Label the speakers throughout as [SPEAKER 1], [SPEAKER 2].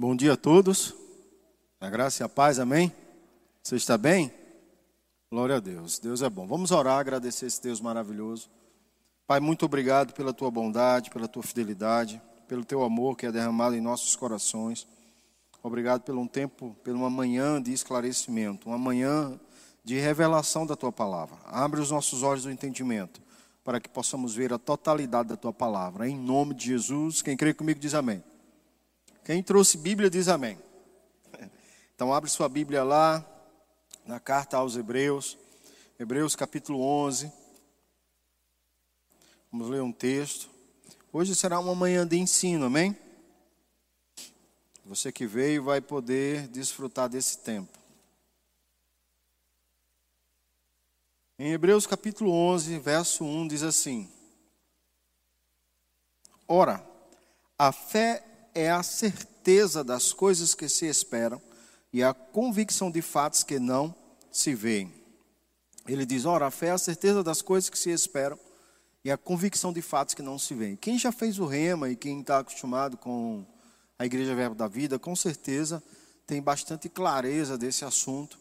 [SPEAKER 1] Bom dia a todos. A graça e a paz, amém? Você está bem? Glória a Deus. Deus é bom. Vamos orar, agradecer esse Deus maravilhoso. Pai, muito obrigado pela tua bondade, pela tua fidelidade, pelo teu amor que é derramado em nossos corações. Obrigado pelo um tempo, pela uma manhã de esclarecimento, uma manhã de revelação da tua palavra. Abre os nossos olhos do entendimento para que possamos ver a totalidade da tua palavra. Em nome de Jesus, quem crê comigo diz amém. Quem trouxe Bíblia diz amém. Então abre sua Bíblia lá, na carta aos Hebreus, Hebreus capítulo 11. Vamos ler um texto. Hoje será uma manhã de ensino, amém? Você que veio vai poder desfrutar desse tempo. Em Hebreus capítulo 11, verso 1 diz assim: Ora, a fé é a certeza das coisas que se esperam e a convicção de fatos que não se veem. Ele diz: ora, a fé é a certeza das coisas que se esperam e a convicção de fatos que não se veem. Quem já fez o rema e quem está acostumado com a Igreja Verbo da Vida, com certeza tem bastante clareza desse assunto.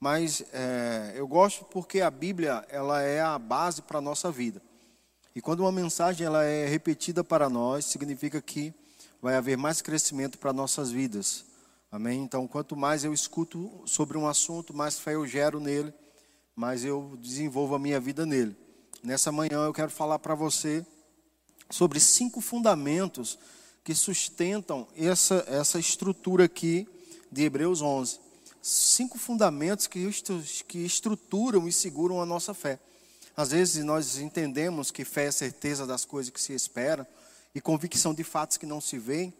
[SPEAKER 1] Mas é, eu gosto porque a Bíblia ela é a base para a nossa vida. E quando uma mensagem ela é repetida para nós, significa que vai haver mais crescimento para nossas vidas. Amém? Então, quanto mais eu escuto sobre um assunto, mais fé eu gero nele, mais eu desenvolvo a minha vida nele. Nessa manhã eu quero falar para você sobre cinco fundamentos que sustentam essa, essa estrutura aqui de Hebreus 11. Cinco fundamentos que, que estruturam e seguram a nossa fé. Às vezes nós entendemos que fé é certeza das coisas que se esperam, e convicção de fatos que não se veem.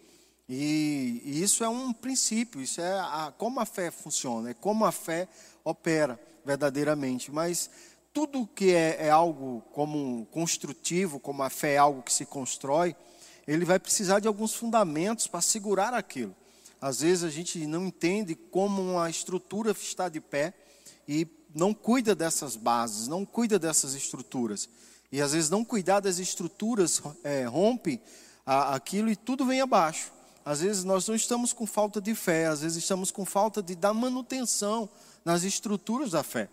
[SPEAKER 1] E, e isso é um princípio, isso é a, como a fé funciona, é como a fé opera verdadeiramente. Mas tudo que é, é algo como construtivo, como a fé é algo que se constrói, ele vai precisar de alguns fundamentos para segurar aquilo. Às vezes a gente não entende como uma estrutura está de pé e não cuida dessas bases, não cuida dessas estruturas. E às vezes não cuidar das estruturas é, rompe a, aquilo e tudo vem abaixo. Às vezes nós não estamos com falta de fé, às vezes estamos com falta de dar manutenção nas estruturas da fé,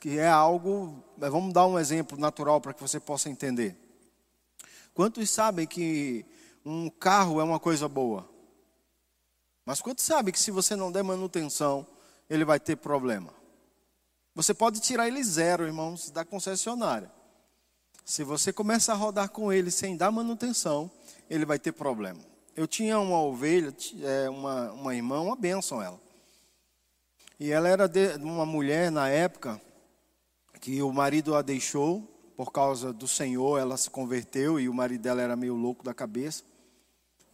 [SPEAKER 1] que é algo. Vamos dar um exemplo natural para que você possa entender. Quantos sabem que um carro é uma coisa boa? Mas quantos sabem que se você não der manutenção, ele vai ter problema? Você pode tirar ele zero, irmãos, da concessionária. Se você começa a rodar com ele sem dar manutenção, ele vai ter problema. Eu tinha uma ovelha, é, uma, uma irmã, uma bênção ela. E ela era de, uma mulher na época que o marido a deixou por causa do Senhor, ela se converteu e o marido dela era meio louco da cabeça.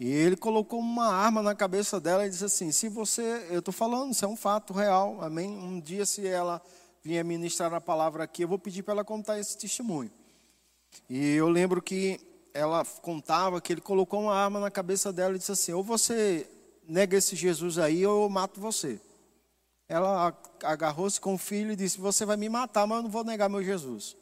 [SPEAKER 1] E ele colocou uma arma na cabeça dela e disse assim: Se você, eu estou falando, isso é um fato real, amém? Um dia, se ela vier ministrar a palavra aqui, eu vou pedir para ela contar esse testemunho. E eu lembro que ela contava que ele colocou uma arma na cabeça dela e disse assim: ou você nega esse Jesus aí, ou eu mato você. Ela agarrou-se com o filho e disse: Você vai me matar, mas eu não vou negar meu Jesus.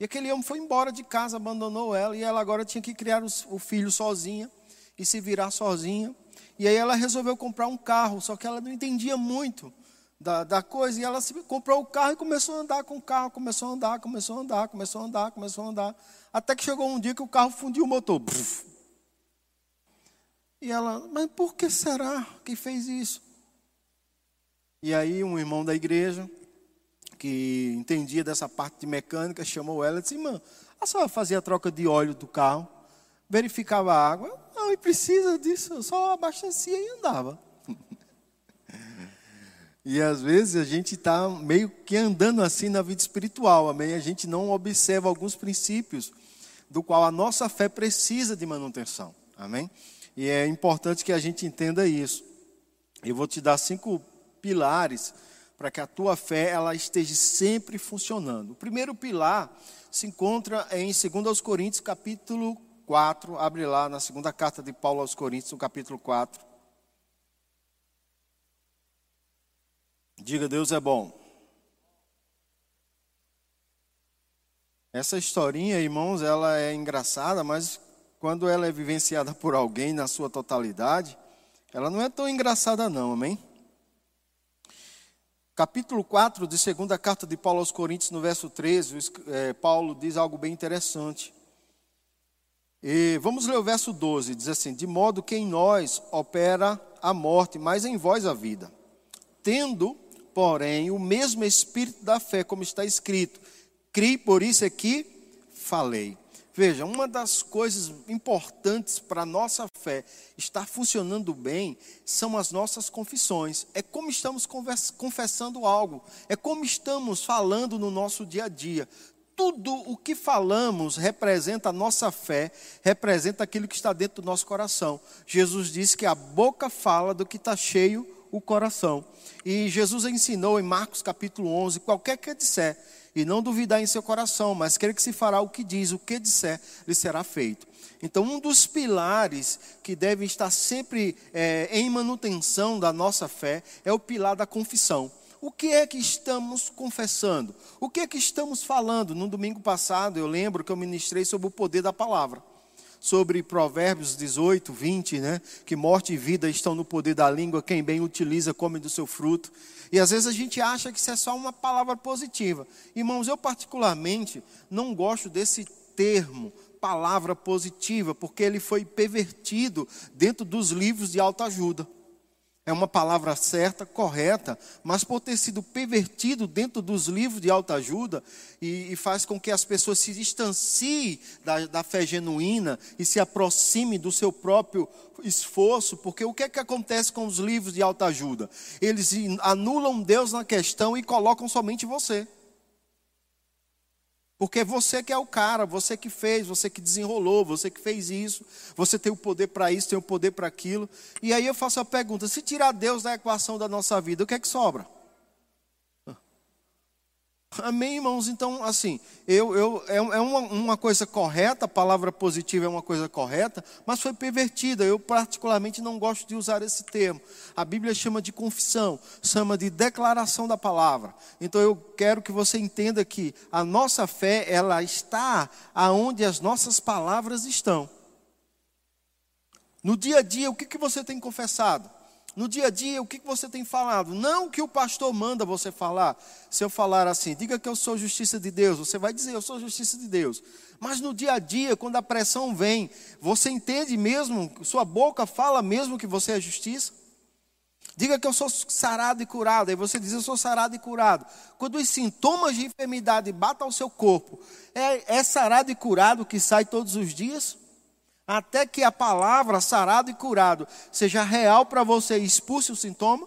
[SPEAKER 1] E aquele homem foi embora de casa, abandonou ela, e ela agora tinha que criar o filho sozinha e se virar sozinha. E aí ela resolveu comprar um carro, só que ela não entendia muito da, da coisa. E ela se, comprou o carro e começou a andar com o carro, começou a andar, começou a andar, começou a andar, começou a andar. Até que chegou um dia que o carro fundiu o motor. E ela, mas por que será que fez isso? E aí um irmão da igreja, que entendia dessa parte de mecânica, chamou ela e disse, irmã, a senhora fazia a troca de óleo do carro, verificava a água, não, e precisa disso, eu só abastecia e andava. E às vezes a gente está meio que andando assim na vida espiritual, amém? A gente não observa alguns princípios do qual a nossa fé precisa de manutenção, amém? E é importante que a gente entenda isso. Eu vou te dar cinco pilares para que a tua fé ela esteja sempre funcionando. O primeiro pilar se encontra em 2 Coríntios, capítulo 4. Abre lá na segunda carta de Paulo aos Coríntios, no capítulo 4. Diga, Deus é bom. Essa historinha, irmãos, ela é engraçada, mas quando ela é vivenciada por alguém na sua totalidade, Ela não é tão engraçada, não, amém? Capítulo 4 de segunda carta de Paulo aos Coríntios, no verso 13, é, Paulo diz algo bem interessante. E vamos ler o verso 12, diz assim: De modo que em nós opera a morte, mas em vós a vida. Tendo, porém, o mesmo espírito da fé, como está escrito: Crie, por isso é que falei. Veja, uma das coisas importantes para a nossa fé estar funcionando bem são as nossas confissões. É como estamos confessando algo, é como estamos falando no nosso dia a dia. Tudo o que falamos representa a nossa fé, representa aquilo que está dentro do nosso coração. Jesus disse que a boca fala do que está cheio o coração. E Jesus ensinou em Marcos capítulo 11: qualquer que disser e não duvidar em seu coração, mas crer que se fará o que diz, o que disser, lhe será feito. Então, um dos pilares que deve estar sempre é, em manutenção da nossa fé é o pilar da confissão. O que é que estamos confessando? O que é que estamos falando? No domingo passado, eu lembro que eu ministrei sobre o poder da palavra sobre Provérbios 18, 20, né? Que morte e vida estão no poder da língua, quem bem utiliza come do seu fruto. E às vezes a gente acha que isso é só uma palavra positiva. Irmãos, eu particularmente não gosto desse termo, palavra positiva, porque ele foi pervertido dentro dos livros de autoajuda é uma palavra certa, correta, mas por ter sido pervertido dentro dos livros de autoajuda e, e faz com que as pessoas se distanciem da, da fé genuína e se aproximem do seu próprio esforço, porque o que é que acontece com os livros de autoajuda? Eles anulam Deus na questão e colocam somente você. Porque você que é o cara, você que fez, você que desenrolou, você que fez isso, você tem o poder para isso, tem o poder para aquilo. E aí eu faço a pergunta: se tirar Deus da equação da nossa vida, o que é que sobra? Amém, irmãos? Então, assim, eu, eu, é, é uma, uma, coisa correta, a palavra positiva é uma coisa correta, mas foi pervertida. Eu, particularmente, não gosto de usar esse termo. A Bíblia chama de confissão, chama de declaração da palavra. Então, eu quero que você entenda que a nossa fé, ela está aonde as nossas palavras estão. No dia a dia, o que, que você tem confessado? No dia a dia, o que você tem falado? Não o que o pastor manda você falar. Se eu falar assim, diga que eu sou justiça de Deus, você vai dizer, eu sou justiça de Deus. Mas no dia a dia, quando a pressão vem, você entende mesmo, sua boca fala mesmo que você é justiça? Diga que eu sou sarado e curado. Aí você diz, eu sou sarado e curado. Quando os sintomas de enfermidade batam ao seu corpo, é, é sarado e curado que sai todos os dias? Até que a palavra sarado e curado seja real para você e expulse o sintoma?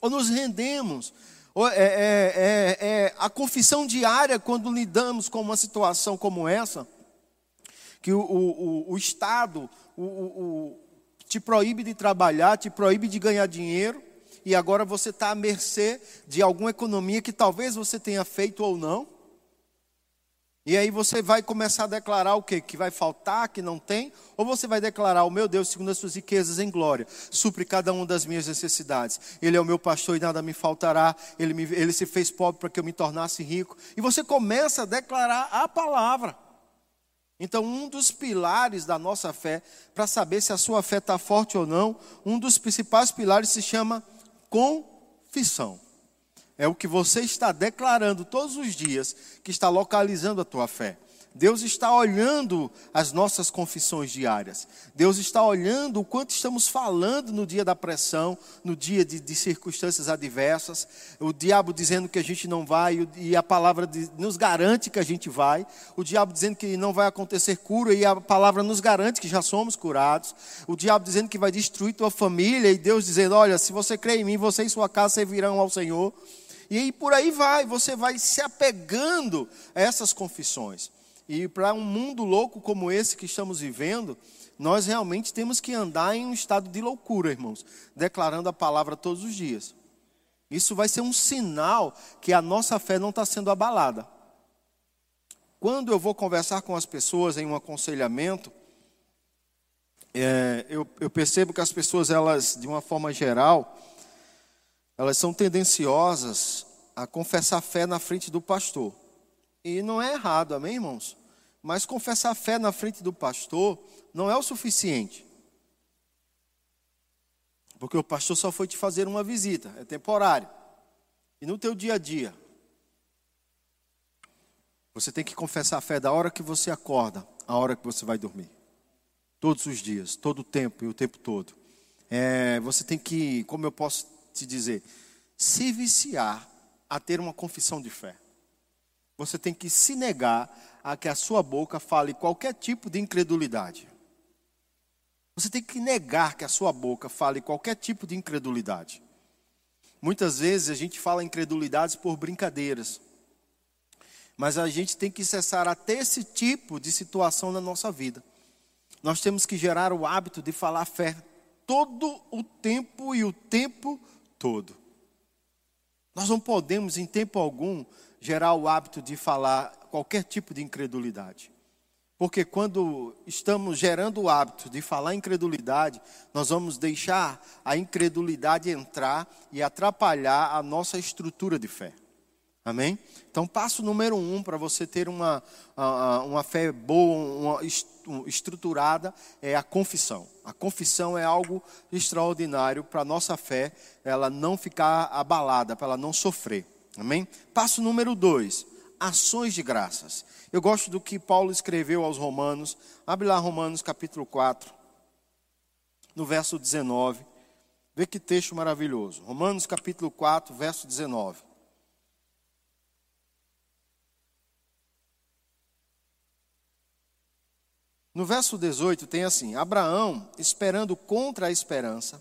[SPEAKER 1] Ou nos rendemos? Ou é, é, é, é, a confissão diária quando lidamos com uma situação como essa, que o, o, o Estado o, te proíbe de trabalhar, te proíbe de ganhar dinheiro, e agora você está à mercê de alguma economia que talvez você tenha feito ou não. E aí você vai começar a declarar o quê? Que vai faltar, que não tem? Ou você vai declarar, o meu Deus, segundo as suas riquezas em glória, supre cada uma das minhas necessidades. Ele é o meu pastor e nada me faltará. Ele, me, ele se fez pobre para que eu me tornasse rico. E você começa a declarar a palavra. Então, um dos pilares da nossa fé, para saber se a sua fé está forte ou não, um dos principais pilares se chama confissão. É o que você está declarando todos os dias que está localizando a tua fé. Deus está olhando as nossas confissões diárias. Deus está olhando o quanto estamos falando no dia da pressão, no dia de, de circunstâncias adversas. O diabo dizendo que a gente não vai e a palavra de, nos garante que a gente vai. O diabo dizendo que não vai acontecer cura e a palavra nos garante que já somos curados. O diabo dizendo que vai destruir tua família e Deus dizendo: Olha, se você crê em mim, você e sua casa servirão ao Senhor. E por aí vai, você vai se apegando a essas confissões. E para um mundo louco como esse que estamos vivendo, nós realmente temos que andar em um estado de loucura, irmãos, declarando a palavra todos os dias. Isso vai ser um sinal que a nossa fé não está sendo abalada. Quando eu vou conversar com as pessoas em um aconselhamento, é, eu, eu percebo que as pessoas, elas, de uma forma geral, elas são tendenciosas a confessar fé na frente do pastor. E não é errado, amém, irmãos? Mas confessar fé na frente do pastor não é o suficiente. Porque o pastor só foi te fazer uma visita, é temporário. E no teu dia a dia, você tem que confessar a fé da hora que você acorda, à hora que você vai dormir. Todos os dias, todo o tempo e o tempo todo. É, você tem que, como eu posso te dizer, se viciar a ter uma confissão de fé. Você tem que se negar a que a sua boca fale qualquer tipo de incredulidade. Você tem que negar que a sua boca fale qualquer tipo de incredulidade. Muitas vezes a gente fala incredulidades por brincadeiras. Mas a gente tem que cessar até esse tipo de situação na nossa vida. Nós temos que gerar o hábito de falar fé todo o tempo e o tempo todo. Nós não podemos, em tempo algum, gerar o hábito de falar qualquer tipo de incredulidade. Porque quando estamos gerando o hábito de falar incredulidade, nós vamos deixar a incredulidade entrar e atrapalhar a nossa estrutura de fé. Amém? Então, passo número um para você ter uma, uma fé boa, uma estruturada, é a confissão. A confissão é algo extraordinário para a nossa fé, ela não ficar abalada, para ela não sofrer. Amém? Passo número dois, ações de graças. Eu gosto do que Paulo escreveu aos Romanos. Abre lá Romanos capítulo 4, no verso 19. Vê que texto maravilhoso. Romanos capítulo 4, verso 19. No verso 18 tem assim: Abraão, esperando contra a esperança,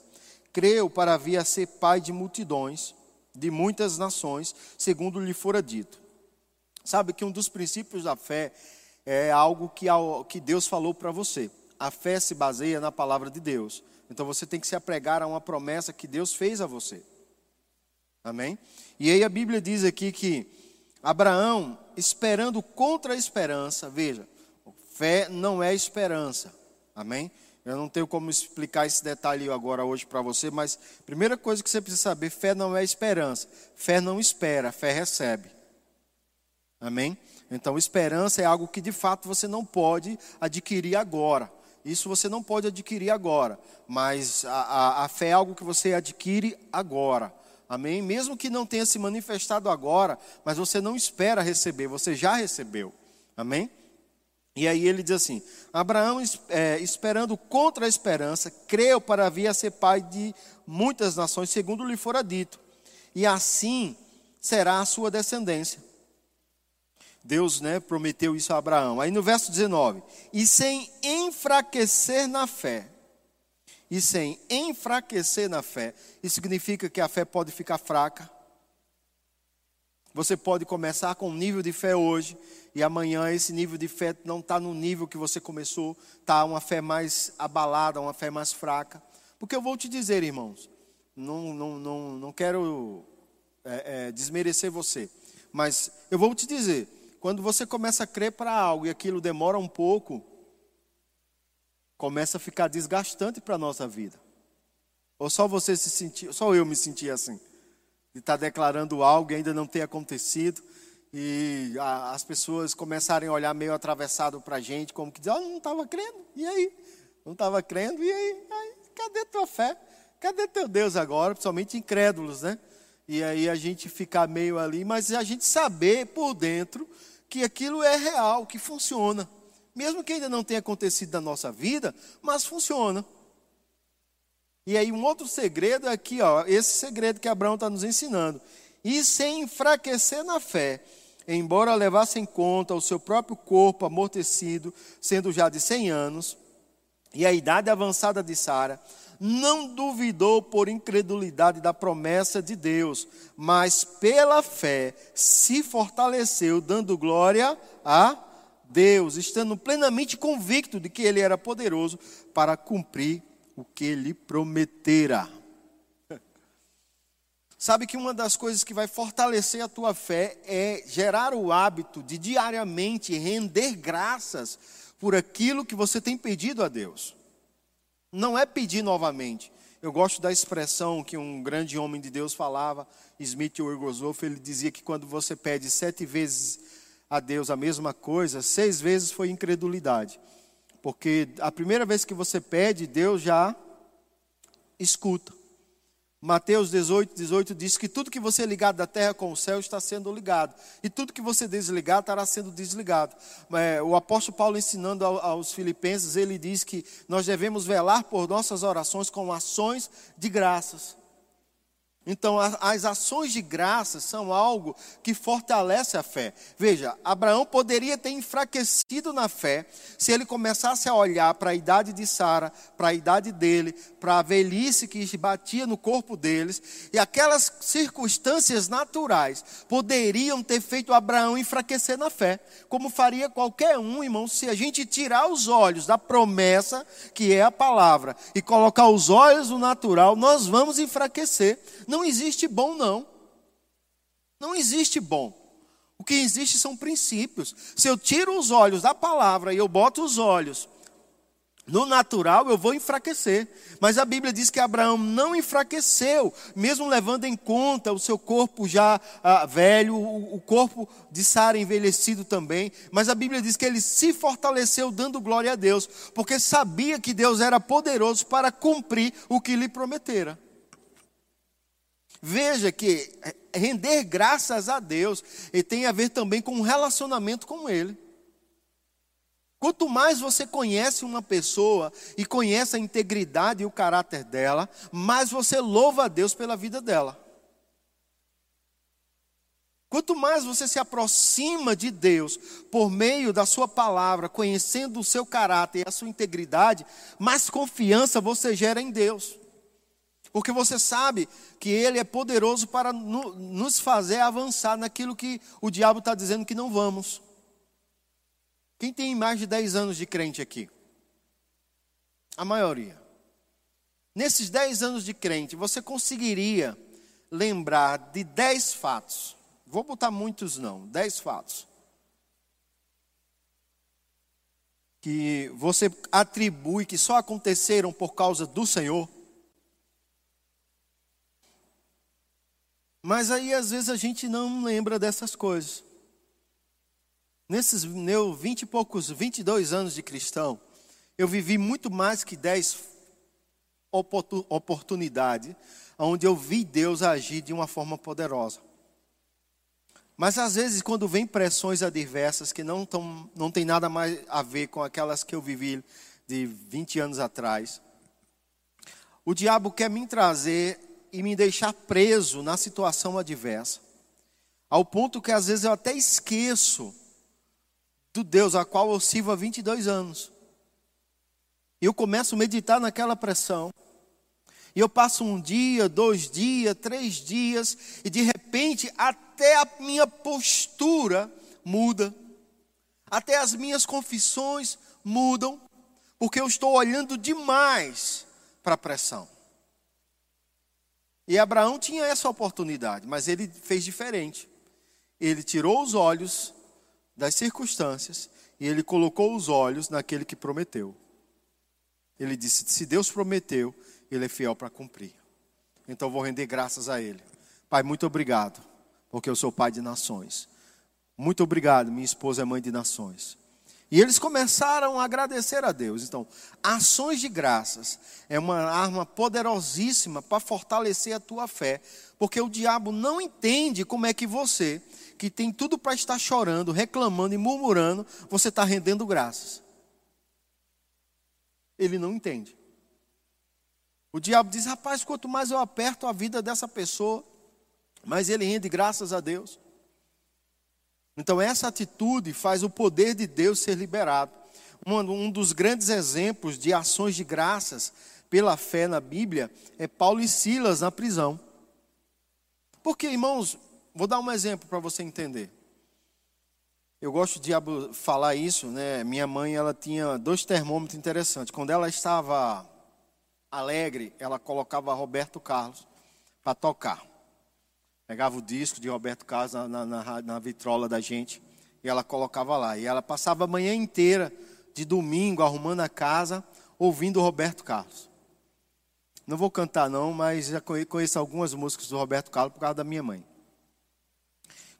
[SPEAKER 1] creu para vir a ser pai de multidões, de muitas nações, segundo lhe fora dito. Sabe que um dos princípios da fé é algo que, Deus falou para você. A fé se baseia na palavra de Deus. Então você tem que se apregar a uma promessa que Deus fez a você. Amém? E aí a Bíblia diz aqui que Abraão, esperando contra a esperança, veja, fé não é esperança. Amém? Eu não tenho como explicar esse detalhe agora hoje para você, mas primeira coisa que você precisa saber, fé não é esperança. Fé não espera, fé recebe. Amém? Então, esperança é algo que de fato você não pode adquirir agora. Isso você não pode adquirir agora, mas a, a, a fé é algo que você adquire agora. Amém? Mesmo que não tenha se manifestado agora, mas você não espera receber, você já recebeu. Amém? E aí ele diz assim: Abraão, é, esperando contra a esperança, creu para vir a ser pai de muitas nações, segundo lhe fora dito, e assim será a sua descendência. Deus né, prometeu isso a Abraão. Aí no verso 19: E sem enfraquecer na fé, e sem enfraquecer na fé, isso significa que a fé pode ficar fraca. Você pode começar com um nível de fé hoje, e amanhã esse nível de fé não está no nível que você começou, está uma fé mais abalada, uma fé mais fraca. Porque eu vou te dizer, irmãos, não, não, não, não quero é, é, desmerecer você, mas eu vou te dizer, quando você começa a crer para algo e aquilo demora um pouco, começa a ficar desgastante para a nossa vida. Ou só você se sentir, só eu me senti assim, de estar tá declarando algo e ainda não ter acontecido e a, as pessoas começarem a olhar meio atravessado para a gente, como que dizer, oh, não estava crendo, e aí? Não estava crendo, e aí? aí? Cadê tua fé? Cadê teu Deus agora? Principalmente incrédulos, né? E aí a gente ficar meio ali, mas a gente saber por dentro que aquilo é real, que funciona. Mesmo que ainda não tenha acontecido na nossa vida, mas funciona. E aí um outro segredo é aqui, ó, esse segredo que Abraão está nos ensinando. E sem enfraquecer na fé, embora levasse em conta o seu próprio corpo amortecido, sendo já de 100 anos, e a idade avançada de Sara, não duvidou por incredulidade da promessa de Deus, mas pela fé se fortaleceu, dando glória a Deus, estando plenamente convicto de que ele era poderoso para cumprir o que ele prometera. Sabe que uma das coisas que vai fortalecer a tua fé é gerar o hábito de diariamente render graças por aquilo que você tem pedido a Deus. Não é pedir novamente. Eu gosto da expressão que um grande homem de Deus falava, Smith Wigglesworth, ele dizia que quando você pede sete vezes a Deus a mesma coisa, seis vezes foi incredulidade. Porque a primeira vez que você pede, Deus já escuta. Mateus 18, 18 diz que tudo que você ligar da terra com o céu está sendo ligado, e tudo que você desligar estará sendo desligado. É, o apóstolo Paulo, ensinando aos filipenses, ele diz que nós devemos velar por nossas orações com ações de graças. Então, as ações de graça são algo que fortalece a fé. Veja, Abraão poderia ter enfraquecido na fé se ele começasse a olhar para a idade de Sara, para a idade dele, para a velhice que batia no corpo deles, e aquelas circunstâncias naturais poderiam ter feito Abraão enfraquecer na fé, como faria qualquer um, irmão, se a gente tirar os olhos da promessa, que é a palavra, e colocar os olhos no natural, nós vamos enfraquecer. Não não existe bom, não. Não existe bom. O que existe são princípios. Se eu tiro os olhos da palavra e eu boto os olhos no natural, eu vou enfraquecer. Mas a Bíblia diz que Abraão não enfraqueceu, mesmo levando em conta o seu corpo já ah, velho, o, o corpo de Sara envelhecido também. Mas a Bíblia diz que ele se fortaleceu dando glória a Deus, porque sabia que Deus era poderoso para cumprir o que lhe prometera. Veja que render graças a Deus tem a ver também com um relacionamento com Ele. Quanto mais você conhece uma pessoa e conhece a integridade e o caráter dela, mais você louva a Deus pela vida dela. Quanto mais você se aproxima de Deus por meio da Sua palavra, conhecendo o seu caráter e a sua integridade, mais confiança você gera em Deus. Porque você sabe que Ele é poderoso para nos fazer avançar naquilo que o diabo está dizendo que não vamos. Quem tem mais de 10 anos de crente aqui? A maioria. Nesses 10 anos de crente, você conseguiria lembrar de 10 fatos. Vou botar muitos não, 10 fatos. Que você atribui que só aconteceram por causa do Senhor. Mas aí às vezes a gente não lembra dessas coisas. Nesses meus vinte e poucos, 22 anos de cristão, eu vivi muito mais que dez oportunidades onde eu vi Deus agir de uma forma poderosa. Mas às vezes, quando vem pressões adversas que não, tão, não tem nada mais a ver com aquelas que eu vivi de 20 anos atrás, o diabo quer me trazer e me deixar preso na situação adversa. Ao ponto que às vezes eu até esqueço do Deus a qual eu sirvo há 22 anos. E eu começo a meditar naquela pressão. E eu passo um dia, dois dias, três dias, e de repente até a minha postura muda. Até as minhas confissões mudam, porque eu estou olhando demais para a pressão. E Abraão tinha essa oportunidade, mas ele fez diferente. Ele tirou os olhos das circunstâncias e ele colocou os olhos naquele que prometeu. Ele disse: Se Deus prometeu, Ele é fiel para cumprir. Então vou render graças a Ele. Pai, muito obrigado, porque eu sou pai de nações. Muito obrigado, minha esposa é mãe de nações. E eles começaram a agradecer a Deus. Então, ações de graças é uma arma poderosíssima para fortalecer a tua fé, porque o diabo não entende como é que você, que tem tudo para estar chorando, reclamando e murmurando, você está rendendo graças. Ele não entende. O diabo diz: rapaz, quanto mais eu aperto a vida dessa pessoa, mais ele rende graças a Deus. Então, essa atitude faz o poder de Deus ser liberado. Um, dos grandes exemplos de ações de graças pela fé na Bíblia é Paulo e Silas na prisão. Porque, irmãos, vou dar um exemplo para você entender. Eu gosto de falar isso, né? Minha mãe, ela tinha dois termômetros interessantes. Quando ela estava alegre, ela colocava Roberto Carlos para tocar. Pegava o disco de Roberto Carlos na, na, na, na vitrola da gente e ela colocava lá. E ela passava a manhã inteira de domingo arrumando a casa, ouvindo Roberto Carlos. Não vou cantar não, mas já conheço algumas músicas do Roberto Carlos por causa da minha mãe.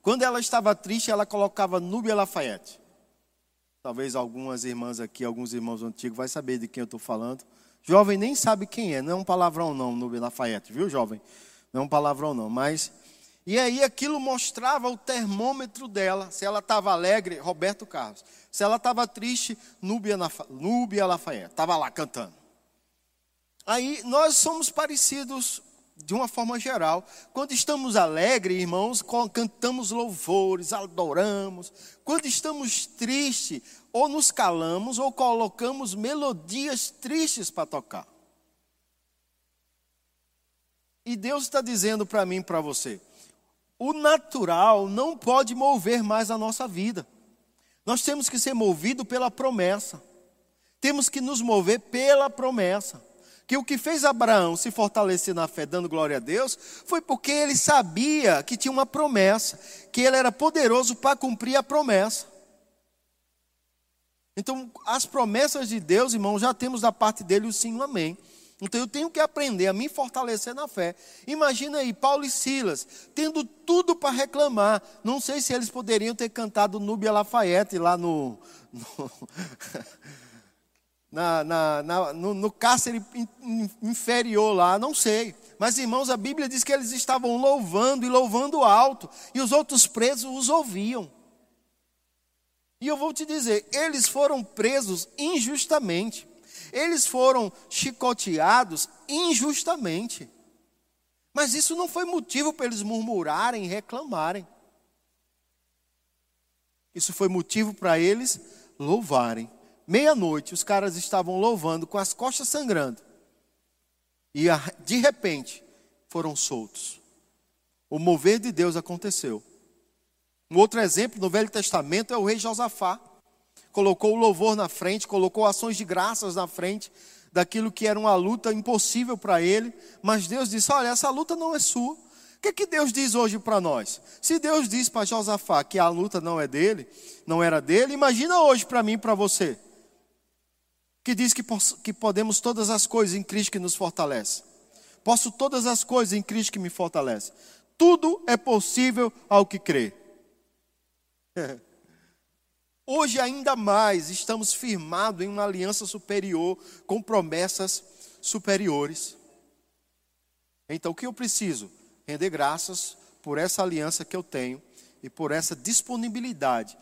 [SPEAKER 1] Quando ela estava triste, ela colocava Núbia Lafayette. Talvez algumas irmãs aqui, alguns irmãos antigos vai saber de quem eu estou falando. Jovem nem sabe quem é, não é um palavrão não, Nubia Lafayette, viu, jovem? Não é um palavrão não, mas... E aí aquilo mostrava o termômetro dela, se ela estava alegre, Roberto Carlos. Se ela estava triste, Núbia, Núbia Lafayette, estava lá cantando. Aí nós somos parecidos de uma forma geral. Quando estamos alegres, irmãos, cantamos louvores, adoramos. Quando estamos tristes, ou nos calamos ou colocamos melodias tristes para tocar. E Deus está dizendo para mim e para você: o natural não pode mover mais a nossa vida. Nós temos que ser movidos pela promessa. Temos que nos mover pela promessa. Que o que fez Abraão se fortalecer na fé, dando glória a Deus, foi porque ele sabia que tinha uma promessa, que ele era poderoso para cumprir a promessa. Então, as promessas de Deus, irmão, já temos da parte dele o sim o amém. Então, eu tenho que aprender a me fortalecer na fé. Imagina aí, Paulo e Silas, tendo tudo para reclamar. Não sei se eles poderiam ter cantado Núbia Lafayette lá no. no na, na, na, no, no cárcere inferior lá, não sei. Mas, irmãos, a Bíblia diz que eles estavam louvando e louvando alto, e os outros presos os ouviam. E eu vou te dizer, eles foram presos injustamente. Eles foram chicoteados injustamente. Mas isso não foi motivo para eles murmurarem e reclamarem. Isso foi motivo para eles louvarem. Meia-noite, os caras estavam louvando com as costas sangrando. E de repente, foram soltos. O mover de Deus aconteceu. Um outro exemplo no Velho Testamento é o rei Josafá. Colocou o louvor na frente, colocou ações de graças na frente daquilo que era uma luta impossível para ele, mas Deus disse: Olha, essa luta não é sua. O que, que Deus diz hoje para nós? Se Deus diz para Josafá que a luta não é dele, não era dele, imagina hoje para mim e para você, que diz que, que podemos todas as coisas em Cristo que nos fortalece. Posso todas as coisas em Cristo que me fortalece. Tudo é possível ao que crê. Hoje, ainda mais, estamos firmados em uma aliança superior, com promessas superiores. Então, o que eu preciso? Render graças por essa aliança que eu tenho e por essa disponibilidade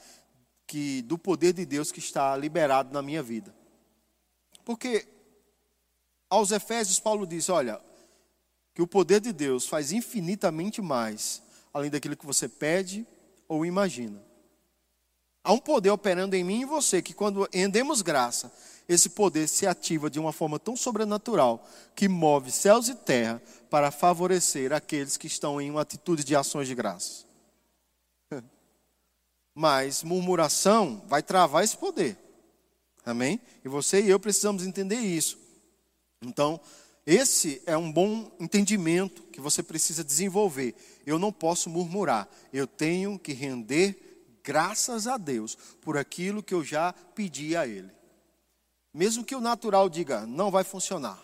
[SPEAKER 1] que, do poder de Deus que está liberado na minha vida. Porque aos Efésios, Paulo diz: olha, que o poder de Deus faz infinitamente mais, além daquilo que você pede ou imagina. Há um poder operando em mim e você que, quando rendemos graça, esse poder se ativa de uma forma tão sobrenatural que move céus e terra para favorecer aqueles que estão em uma atitude de ações de graça. Mas murmuração vai travar esse poder. Amém? E você e eu precisamos entender isso. Então, esse é um bom entendimento que você precisa desenvolver. Eu não posso murmurar, eu tenho que render graças a Deus por aquilo que eu já pedi a Ele. Mesmo que o natural diga, não vai funcionar.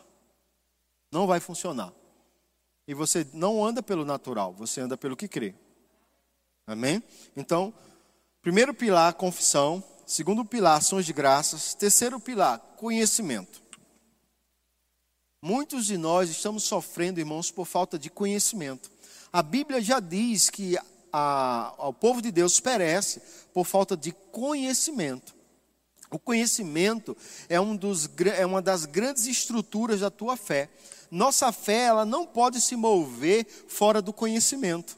[SPEAKER 1] Não vai funcionar. E você não anda pelo natural, você anda pelo que crê. Amém? Então, primeiro pilar, confissão. Segundo pilar, ações de graças. Terceiro pilar, conhecimento. Muitos de nós estamos sofrendo, irmãos, por falta de conhecimento. A Bíblia já diz que a, ao povo de Deus perece por falta de conhecimento. O conhecimento é, um dos, é uma das grandes estruturas da tua fé. Nossa fé ela não pode se mover fora do conhecimento.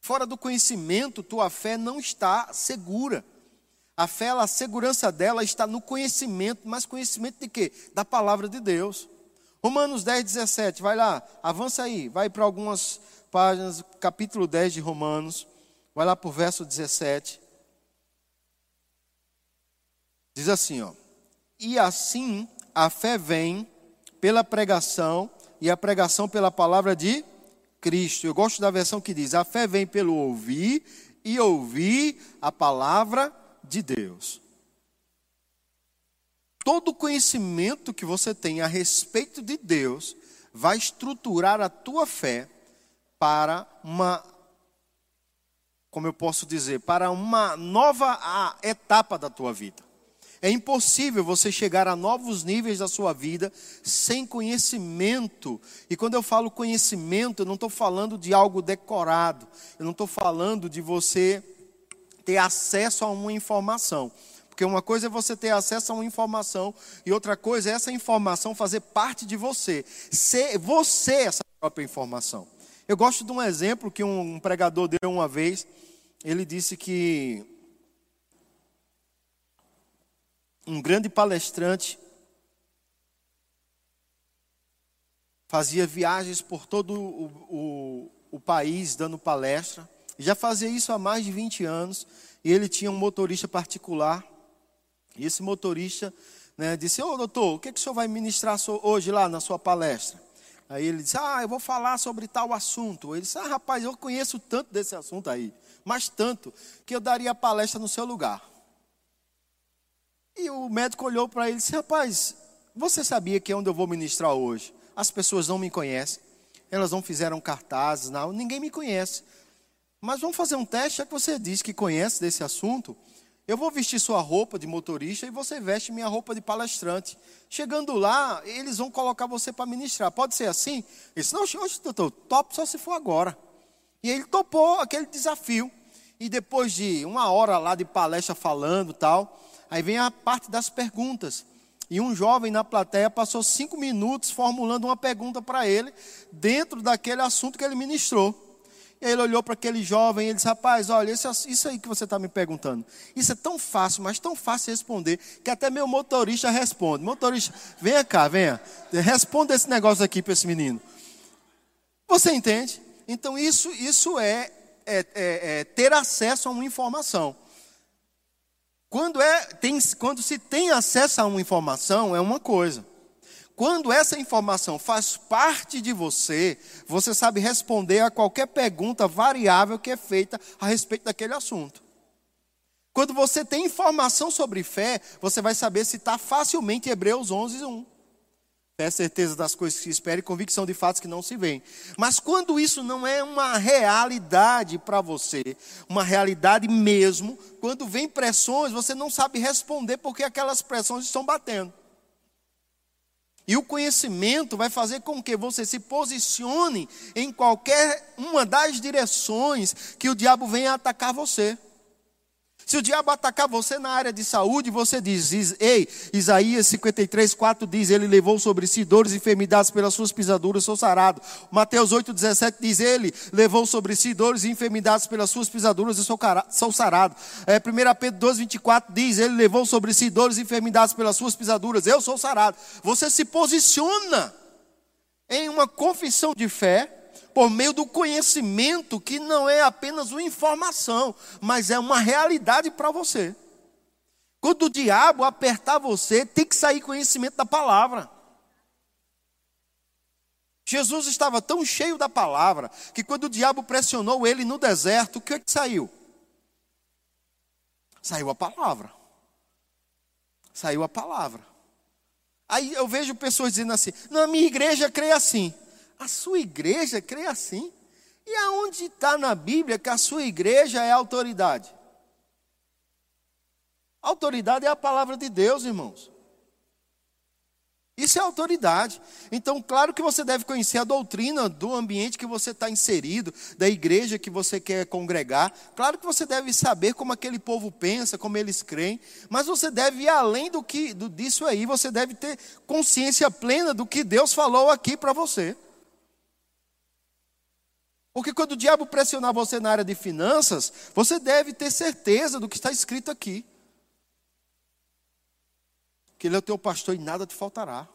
[SPEAKER 1] Fora do conhecimento, tua fé não está segura. A fé, a segurança dela está no conhecimento, mas conhecimento de quê? Da palavra de Deus. Romanos 10, 17, vai lá, avança aí, vai para algumas páginas, capítulo 10 de Romanos, vai lá para o verso 17. Diz assim, ó. E assim a fé vem pela pregação, e a pregação pela palavra de Cristo. Eu gosto da versão que diz: a fé vem pelo ouvir e ouvir a palavra de Deus. Todo conhecimento que você tem a respeito de Deus vai estruturar a tua fé para uma, como eu posso dizer, para uma nova etapa da tua vida. É impossível você chegar a novos níveis da sua vida sem conhecimento. E quando eu falo conhecimento, eu não estou falando de algo decorado, eu não estou falando de você ter acesso a uma informação. Porque uma coisa é você ter acesso a uma informação e outra coisa é essa informação fazer parte de você. Ser você essa própria informação. Eu gosto de um exemplo que um pregador deu uma vez. Ele disse que um grande palestrante, fazia viagens por todo o, o, o, país dando palestra. Já fazia isso há mais de 20 anos. E ele tinha um motorista particular. E esse motorista né, disse: Ô doutor, o que, que o senhor vai ministrar hoje lá na sua palestra? Aí ele disse: Ah, eu vou falar sobre tal assunto. Ele disse: Ah, rapaz, eu conheço tanto desse assunto aí, mas tanto, que eu daria palestra no seu lugar. E o médico olhou para ele e disse: Rapaz, você sabia que é onde eu vou ministrar hoje? As pessoas não me conhecem, elas não fizeram cartazes, não, ninguém me conhece. Mas vamos fazer um teste, já que você diz que conhece desse assunto. Eu vou vestir sua roupa de motorista e você veste minha roupa de palestrante. Chegando lá, eles vão colocar você para ministrar. Pode ser assim? Ele disse, não, hoje, doutor, top só se for agora. E ele topou aquele desafio. E depois de uma hora lá de palestra falando tal, Aí vem a parte das perguntas. E um jovem na plateia passou cinco minutos formulando uma pergunta para ele, dentro daquele assunto que ele ministrou. E aí ele olhou para aquele jovem e ele disse: Rapaz, olha, isso, isso aí que você está me perguntando, isso é tão fácil, mas tão fácil responder, que até meu motorista responde. Motorista, venha cá, venha, responda esse negócio aqui para esse menino. Você entende? Então, isso, isso é, é, é, é ter acesso a uma informação. Quando, é, tem, quando se tem acesso a uma informação, é uma coisa. Quando essa informação faz parte de você, você sabe responder a qualquer pergunta variável que é feita a respeito daquele assunto. Quando você tem informação sobre fé, você vai saber está facilmente Hebreus 11, 1. Fé certeza das coisas que se espera e convicção de fatos que não se veem. Mas quando isso não é uma realidade para você, uma realidade mesmo, quando vem pressões, você não sabe responder porque aquelas pressões estão batendo. E o conhecimento vai fazer com que você se posicione em qualquer uma das direções que o diabo venha atacar você. Se o diabo atacar você na área de saúde, você diz, ei, Isaías 53, 4 diz, ele levou sobre si dores e enfermidades pelas suas pisaduras, sou sarado. Mateus 8, 17 diz, ele levou sobre si dores e enfermidades pelas suas pisaduras, eu sou, sou sarado. É, 1 Pedro 2, 24 diz, ele levou sobre si dores e enfermidades pelas suas pisaduras, eu sou sarado. Você se posiciona em uma confissão de fé, por meio do conhecimento que não é apenas uma informação, mas é uma realidade para você. Quando o diabo apertar você, tem que sair conhecimento da palavra. Jesus estava tão cheio da palavra que quando o diabo pressionou ele no deserto, o que, é que saiu? Saiu a palavra. Saiu a palavra. Aí eu vejo pessoas dizendo assim: na minha igreja crê assim. A sua igreja crê assim? E aonde está na Bíblia que a sua igreja é autoridade? Autoridade é a palavra de Deus, irmãos. Isso é autoridade. Então, claro que você deve conhecer a doutrina do ambiente que você está inserido, da igreja que você quer congregar. Claro que você deve saber como aquele povo pensa, como eles creem. Mas você deve ir além do que do, disso aí. Você deve ter consciência plena do que Deus falou aqui para você. Porque quando o diabo pressionar você na área de finanças, você deve ter certeza do que está escrito aqui. Que ele é o teu pastor e nada te faltará.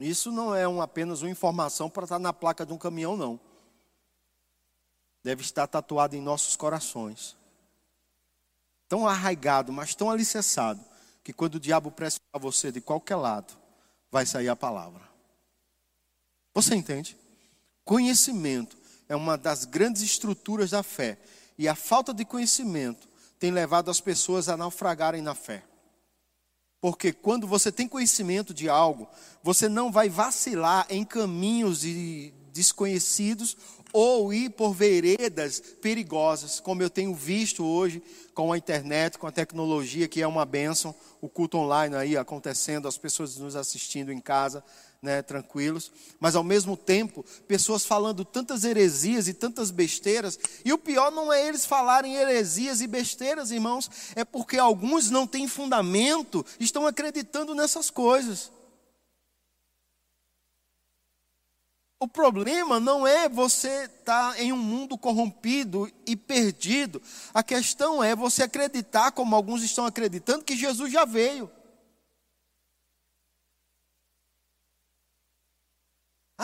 [SPEAKER 1] Isso não é um, apenas uma informação para estar na placa de um caminhão, não. Deve estar tatuado em nossos corações. Tão arraigado, mas tão alicerçado, que quando o diabo pressionar você de qualquer lado, vai sair a palavra. Você entende? Conhecimento é uma das grandes estruturas da fé. E a falta de conhecimento tem levado as pessoas a naufragarem na fé. Porque quando você tem conhecimento de algo, você não vai vacilar em caminhos desconhecidos ou ir por veredas perigosas, como eu tenho visto hoje com a internet, com a tecnologia, que é uma bênção, o culto online aí acontecendo, as pessoas nos assistindo em casa, né, tranquilos, mas ao mesmo tempo, pessoas falando tantas heresias e tantas besteiras, e o pior não é eles falarem heresias e besteiras, irmãos, é porque alguns não têm fundamento, estão acreditando nessas coisas. O problema não é você estar tá em um mundo corrompido e perdido. A questão é você acreditar, como alguns estão acreditando, que Jesus já veio.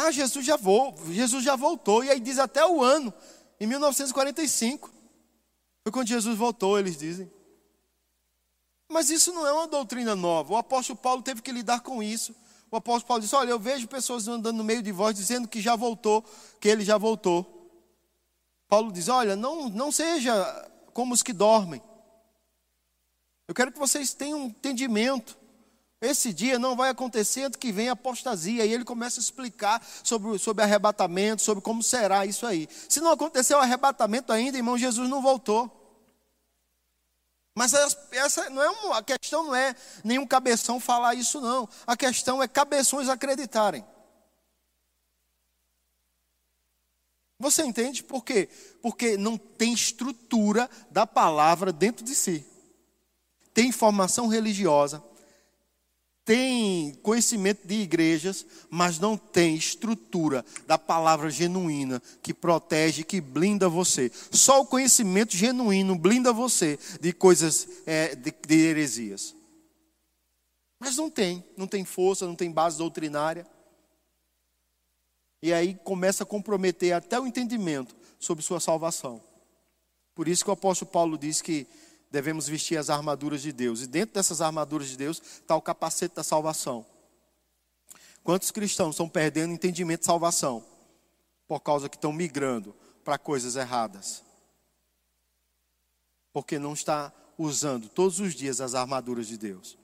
[SPEAKER 1] Ah, Jesus já, voou, Jesus já voltou. E aí diz até o ano, em 1945. Foi quando Jesus voltou, eles dizem. Mas isso não é uma doutrina nova. O apóstolo Paulo teve que lidar com isso o apóstolo Paulo disse: Olha, eu vejo pessoas andando no meio de vós dizendo que já voltou, que ele já voltou. Paulo diz: Olha, não, não seja como os que dormem. Eu quero que vocês tenham um entendimento. Esse dia não vai acontecer que venha a apostasia. E ele começa a explicar sobre, sobre arrebatamento, sobre como será isso aí. Se não aconteceu o arrebatamento ainda, irmão, Jesus não voltou. Mas essa não é uma, a questão não é nenhum cabeção falar isso, não. A questão é cabeções acreditarem. Você entende por quê? Porque não tem estrutura da palavra dentro de si. Tem informação religiosa, tem conhecimento de igrejas, mas não tem estrutura da palavra genuína que protege, que blinda você. Só o conhecimento genuíno blinda você de coisas, é, de, de heresias. Mas não tem, não tem força, não tem base doutrinária. E aí começa a comprometer até o entendimento sobre sua salvação. Por isso que o apóstolo Paulo diz que devemos vestir as armaduras de Deus. E dentro dessas armaduras de Deus está o capacete da salvação. Quantos cristãos estão perdendo entendimento de salvação? Por causa que estão migrando para coisas erradas. Porque não está usando todos os dias as armaduras de Deus.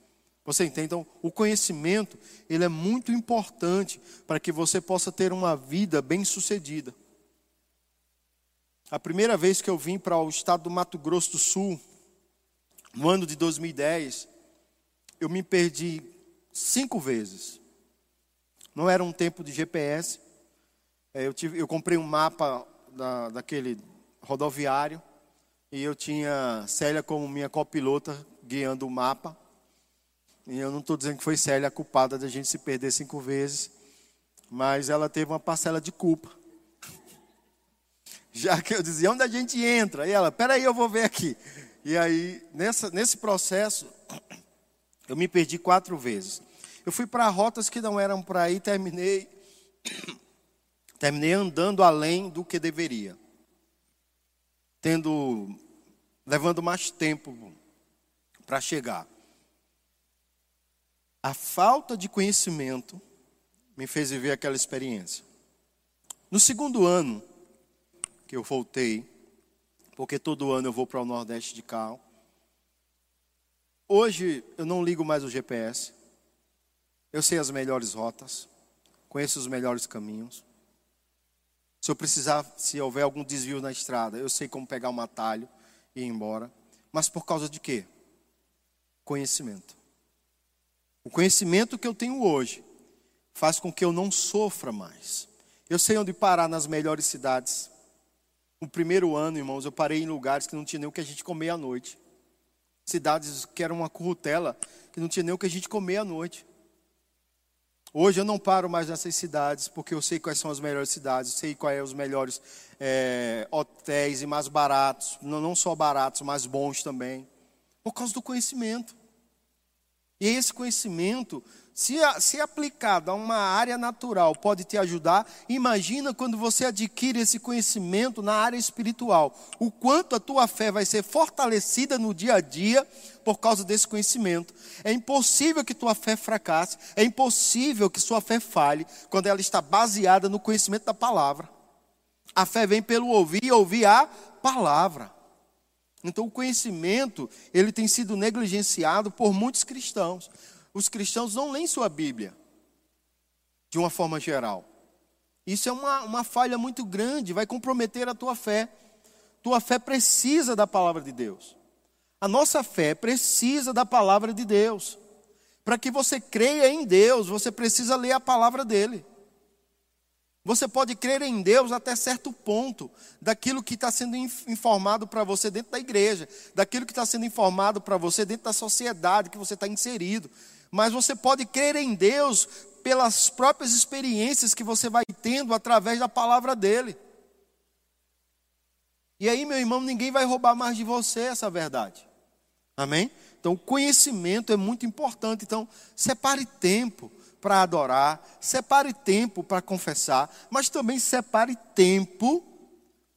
[SPEAKER 1] Você entende? Então, o conhecimento, ele é muito importante para que você possa ter uma vida bem-sucedida. A primeira vez que eu vim para o estado do Mato Grosso do Sul, no ano de 2010, eu me perdi cinco vezes. Não era um tempo de GPS. É, eu, tive, eu comprei um mapa da, daquele rodoviário e eu tinha Célia como minha copilota guiando o mapa. E eu não estou dizendo que foi Célia a culpada da gente se perder cinco vezes, mas ela teve uma parcela de culpa. Já que eu dizia, onde a gente entra? E ela, peraí, eu vou ver aqui. E aí, nessa, nesse processo, eu me perdi quatro vezes. Eu fui para rotas que não eram para ir, terminei, terminei andando além do que deveria. Tendo, levando mais tempo para chegar. A falta de conhecimento me fez viver aquela experiência. No segundo ano que eu voltei, porque todo ano eu vou para o Nordeste de carro. Hoje eu não ligo mais o GPS. Eu sei as melhores rotas, conheço os melhores caminhos. Se eu precisar, se houver algum desvio na estrada, eu sei como pegar um atalho e ir embora. Mas por causa de quê? Conhecimento. O conhecimento que eu tenho hoje faz com que eu não sofra mais. Eu sei onde parar nas melhores cidades. No primeiro ano, irmãos, eu parei em lugares que não tinha nem o que a gente comer à noite. Cidades que eram uma currutela, que não tinha nem o que a gente comer à noite. Hoje eu não paro mais nessas cidades, porque eu sei quais são as melhores cidades, sei quais são os melhores é, hotéis e mais baratos, não, só baratos, mas bons também, por causa do conhecimento. E esse conhecimento se, se aplicado a uma área natural pode te ajudar, imagina quando você adquire esse conhecimento na área espiritual. O quanto a tua fé vai ser fortalecida no dia a dia por causa desse conhecimento. É impossível que tua fé fracasse, é impossível que sua fé falhe quando ela está baseada no conhecimento da palavra. A fé vem pelo ouvir e ouvir a palavra. Então o conhecimento, ele tem sido negligenciado por muitos cristãos os cristãos não leem sua Bíblia, de uma forma geral. Isso é uma, uma falha muito grande, vai comprometer a tua fé. Tua fé precisa da palavra de Deus. A nossa fé precisa da palavra de Deus. Para que você creia em Deus, você precisa ler a palavra dele. Você pode crer em Deus até certo ponto, daquilo que está sendo informado para você dentro da igreja, daquilo que está sendo informado para você dentro da sociedade que você está inserido. Mas você pode crer em Deus pelas próprias experiências que você vai tendo através da palavra dele. E aí, meu irmão, ninguém vai roubar mais de você essa verdade. Amém? Então, conhecimento é muito importante. Então, separe tempo para adorar, separe tempo para confessar, mas também separe tempo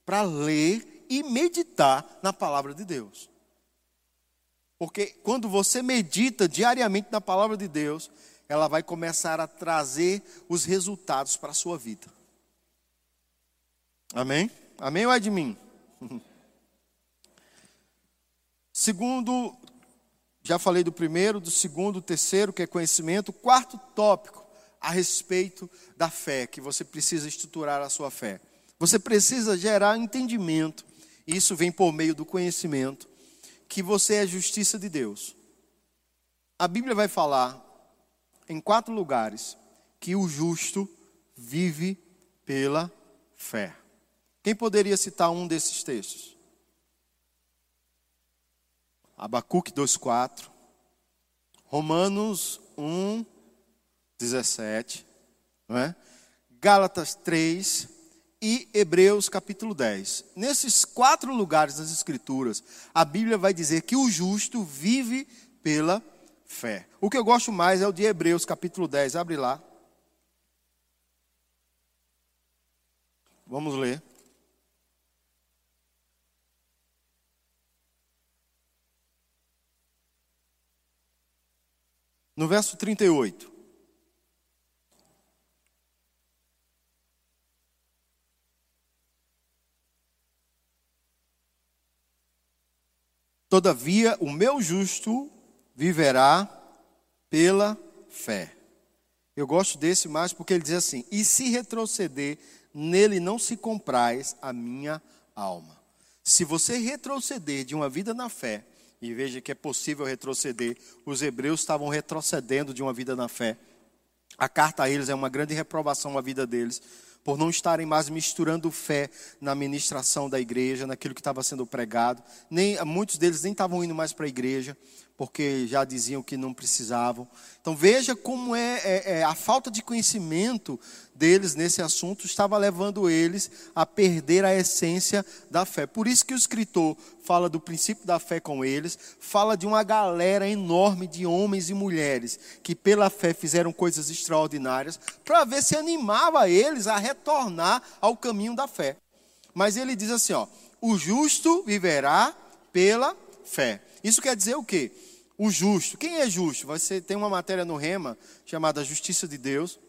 [SPEAKER 1] para ler e meditar na palavra de Deus. Porque quando você medita diariamente na palavra de Deus, ela vai começar a trazer os resultados para a sua vida. Amém? Amém ou é de mim? Segundo, já falei do primeiro, do segundo, terceiro, que é conhecimento. Quarto tópico, a respeito da fé, que você precisa estruturar a sua fé. Você precisa gerar entendimento, e isso vem por meio do conhecimento, que você é justiça de Deus. A Bíblia vai falar em quatro lugares que o justo vive pela fé. Quem poderia citar um desses textos? Abacuque 2,4, Romanos 1, 17, não é? Gálatas 3 e Hebreus capítulo 10. Nesses quatro lugares das Escrituras, a Bíblia vai dizer que o justo vive pela fé. O que eu gosto mais é o de Hebreus, capítulo 10. Abre lá. Vamos ler. No verso 38. Todavia, o meu justo viverá pela fé. Eu gosto desse mais porque ele diz assim: E se retroceder, nele não se compraz a minha alma. Se você retroceder de uma vida na fé, e veja que é possível retroceder, os hebreus estavam retrocedendo de uma vida na fé. A carta a eles é uma grande reprovação à vida deles, por não estarem mais misturando fé na ministração da igreja, naquilo que estava sendo pregado. Nem, muitos deles nem estavam indo mais para a igreja, porque já diziam que não precisavam. Então veja como é, é, é, a falta de conhecimento deles nesse assunto estava levando eles a perder a essência da fé. Por isso que o escritor fala do princípio da fé com eles, fala de uma galera enorme de homens e mulheres que pela fé fizeram coisas extraordinárias, para ver se animava eles a retornar ao caminho da fé. Mas ele diz assim, ó: "O justo viverá pela fé". Isso quer dizer o quê? o justo. Quem é justo? Você tem uma matéria no Rema chamada Justiça de Deus.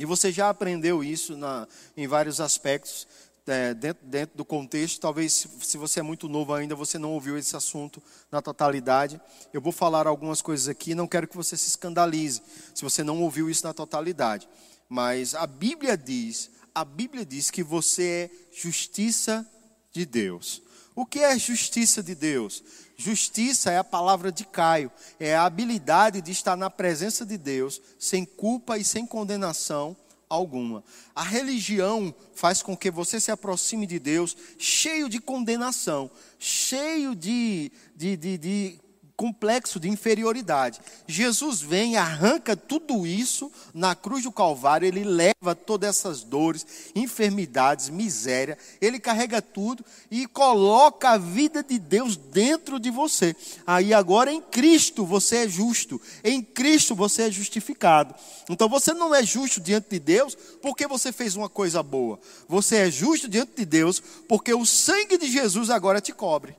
[SPEAKER 1] E você já aprendeu isso na, em vários aspectos, é, dentro, dentro, do contexto. Talvez, se, se você é muito novo ainda, você não ouviu esse assunto na totalidade. Eu vou falar algumas coisas aqui, não quero que você se escandalize, se você não ouviu isso na totalidade. Mas a Bíblia diz, a Bíblia diz que você é justiça de Deus. O que é justiça de Deus? Justiça é a palavra de Caio, é a habilidade de estar na presença de Deus sem culpa e sem condenação alguma. A religião faz com que você se aproxime de Deus cheio de condenação, cheio de, de, de, de complexo de inferioridade. Jesus vem, arranca tudo isso na cruz do Calvário, ele leva todas essas dores, enfermidades, miséria, ele carrega tudo e coloca a vida de Deus dentro de você. Aí agora em Cristo você é justo, em Cristo você é justificado. Então você não é justo diante de Deus porque você fez uma coisa boa. Você é justo diante de Deus porque o sangue de Jesus agora te cobre.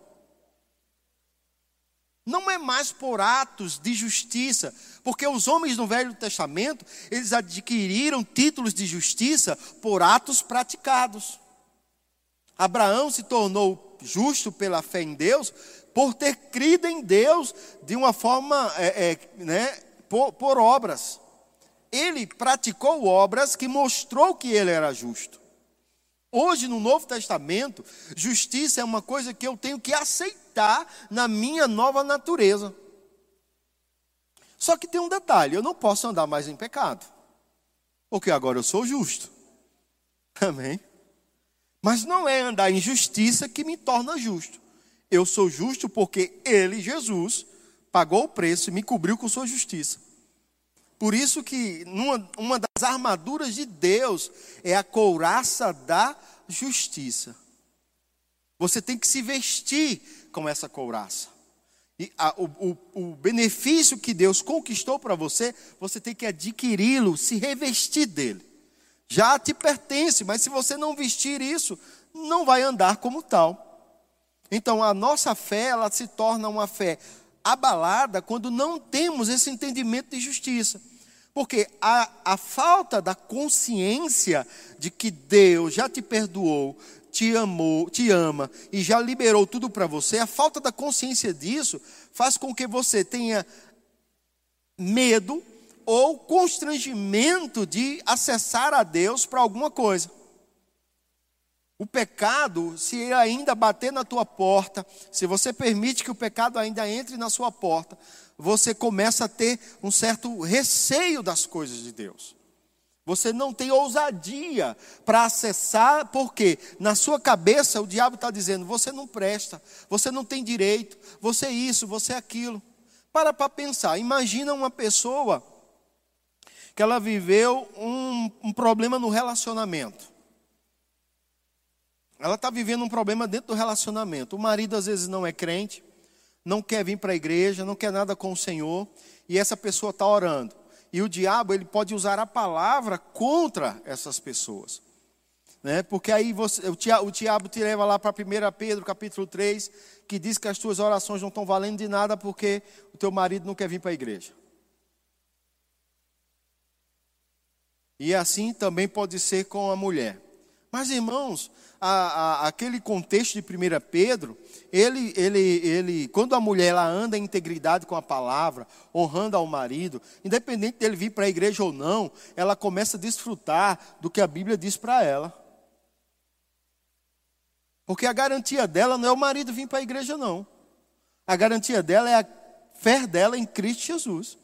[SPEAKER 1] Não é mais por atos de justiça, porque os homens no Velho Testamento, eles adquiriram títulos de justiça por atos praticados. Abraão se tornou justo pela fé em Deus, por ter crido em Deus de uma forma, é, é, né, por, por obras. ele praticou obras que mostrou que ele era justo. Hoje, no Novo Testamento, justiça é uma coisa que eu tenho que aceitar na minha nova natureza. Só que tem um detalhe: eu não posso andar mais em pecado, porque agora eu sou justo. Amém? Mas não é andar em justiça que me torna justo. Eu sou justo porque Ele, Jesus, pagou o preço e me cobriu com sua justiça. Por isso que numa, uma das armaduras de Deus é a couraça da justiça. Você tem que se vestir com essa couraça. E a, o, o, o benefício que Deus conquistou para você, você tem que adquiri-lo, se revestir dele. Já te pertence, mas se você não vestir isso, não vai andar como tal. Então a nossa fé, ela se torna uma fé abalada quando não temos esse entendimento de justiça. Porque a, a falta da consciência de que Deus já te perdoou, te amou, te ama e já liberou tudo para você, a falta da consciência disso faz com que você tenha medo ou constrangimento de acessar a Deus para alguma coisa. O pecado, se ele ainda bater na tua porta, se você permite que o pecado ainda entre na sua porta, você começa a ter um certo receio das coisas de Deus. Você não tem ousadia para acessar, porque na sua cabeça o diabo está dizendo: você não presta, você não tem direito, você é isso, você é aquilo. Para para pensar, imagina uma pessoa que ela viveu um, um problema no relacionamento. Ela está vivendo um problema dentro do relacionamento. O marido às vezes não é crente, não quer vir para a igreja, não quer nada com o Senhor, e essa pessoa está orando. E o diabo ele pode usar a palavra contra essas pessoas. Né? Porque aí você, o, diabo, o diabo te leva lá para 1 Pedro capítulo 3, que diz que as tuas orações não estão valendo de nada porque o teu marido não quer vir para a igreja. E assim também pode ser com a mulher. Mas, irmãos, a, a, aquele contexto de 1 Pedro, ele, ele, ele, quando a mulher ela anda em integridade com a palavra, honrando ao marido, independente dele vir para a igreja ou não, ela começa a desfrutar do que a Bíblia diz para ela. Porque a garantia dela não é o marido vir para a igreja, não. A garantia dela é a fé dela em Cristo Jesus.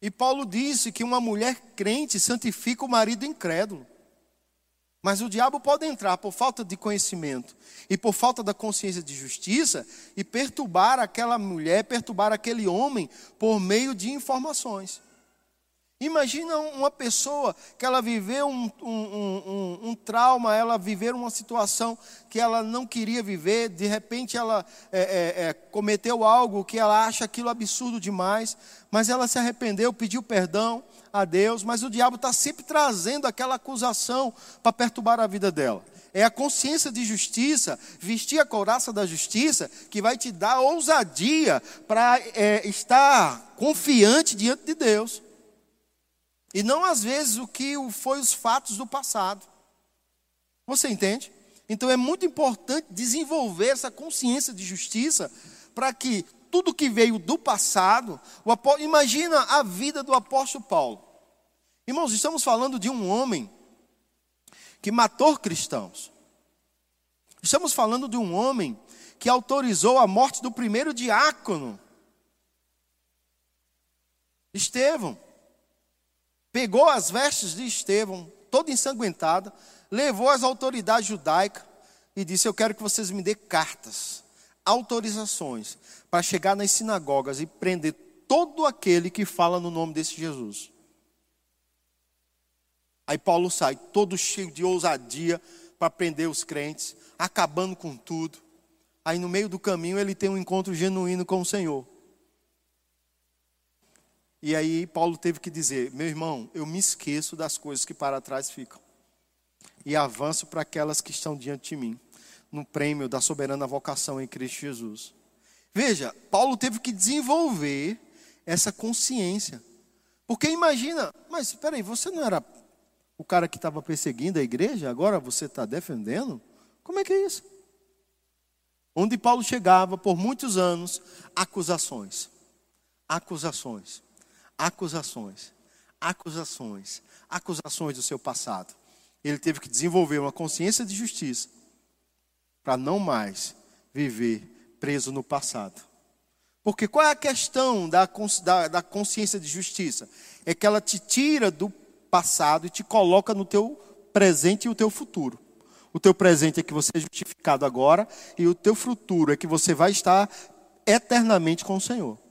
[SPEAKER 1] E Paulo disse que uma mulher crente santifica o marido incrédulo. Mas o diabo pode entrar por falta de conhecimento e por falta da consciência de justiça e perturbar aquela mulher, perturbar aquele homem por meio de informações. Imagina uma pessoa que ela viveu um, um, um, um, trauma, ela viveu uma situação que ela não queria viver, de repente ela é, é, é, cometeu algo que ela acha aquilo absurdo demais, mas ela se arrependeu, pediu perdão a Deus, mas o diabo está sempre trazendo aquela acusação para perturbar a vida dela. É a consciência de justiça, vestir a couraça da justiça, que vai te dar ousadia para é, estar confiante diante de Deus. E não às vezes o que foi os fatos do passado. Você entende? Então é muito importante desenvolver essa consciência de justiça para que tudo que veio do passado, o, imagina a vida do apóstolo Paulo. Irmãos, estamos falando de um homem que matou cristãos. Estamos falando de um homem que autorizou a morte do primeiro diácono. Estevão pegou as vestes de Estevão, toda ensanguentada, levou às autoridades judaicas e disse: Eu quero que vocês me dêem cartas, autorizações, para chegar nas sinagogas e prender todo aquele que fala no nome desse Jesus. Aí Paulo sai todo cheio de ousadia para prender os crentes, acabando com tudo. Aí no meio do caminho ele tem um encontro genuíno com o Senhor. E aí Paulo teve que dizer: meu irmão, eu me esqueço das coisas que para trás ficam e avanço para aquelas que estão diante de mim, no prêmio da soberana vocação em Cristo Jesus. Veja, Paulo teve que desenvolver essa consciência. Porque imagina, mas espera aí, você não era o cara que estava perseguindo a igreja, agora você está defendendo? Como é que é isso? Onde Paulo chegava por muitos anos, acusações. Acusações acusações, acusações, acusações do seu passado. Ele teve que desenvolver uma consciência de justiça para não mais viver preso no passado. Porque qual é a questão da, da, da, consciência de justiça? É que ela te tira do passado e te coloca no teu presente e o teu futuro. O teu presente é que você é justificado agora e o teu futuro é que você vai estar eternamente com o Senhor.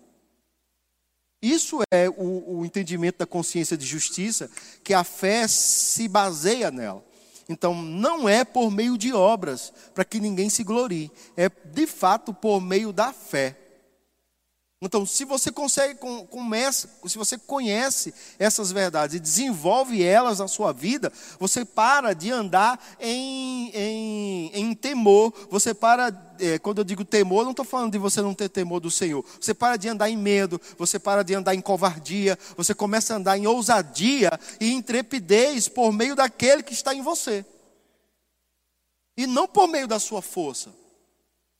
[SPEAKER 1] Isso é o, o entendimento da consciência de justiça, que a fé se baseia nela. Então, não é por meio de obras, para que ninguém se glorie, é de fato por meio da fé. Então, se você consegue, começa, se você conhece essas verdades e desenvolve elas na sua vida, você para de andar em, em, em temor. Você para, é, quando eu digo temor, não estou falando de você não ter temor do Senhor. Você para de andar em medo, você para de andar em covardia, você começa a andar em ousadia e intrepidez por meio daquele que está em você. E não por meio da sua força.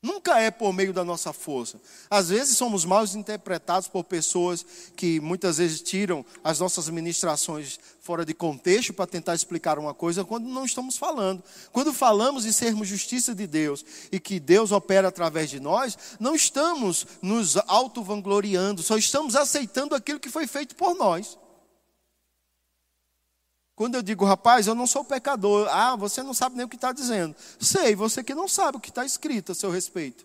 [SPEAKER 1] Nunca é por meio da nossa força. Às vezes somos mal interpretados por pessoas que muitas vezes tiram as nossas ministrações fora de contexto para tentar explicar uma coisa quando não estamos falando. Quando falamos em sermos justiça de Deus e que Deus opera através de nós, não estamos nos auto-vangloriando, só estamos aceitando aquilo que foi feito por nós. Quando eu digo, rapaz, eu não sou pecador, ah, você não sabe nem o que está dizendo. Sei, você que não sabe o que está escrito a seu respeito.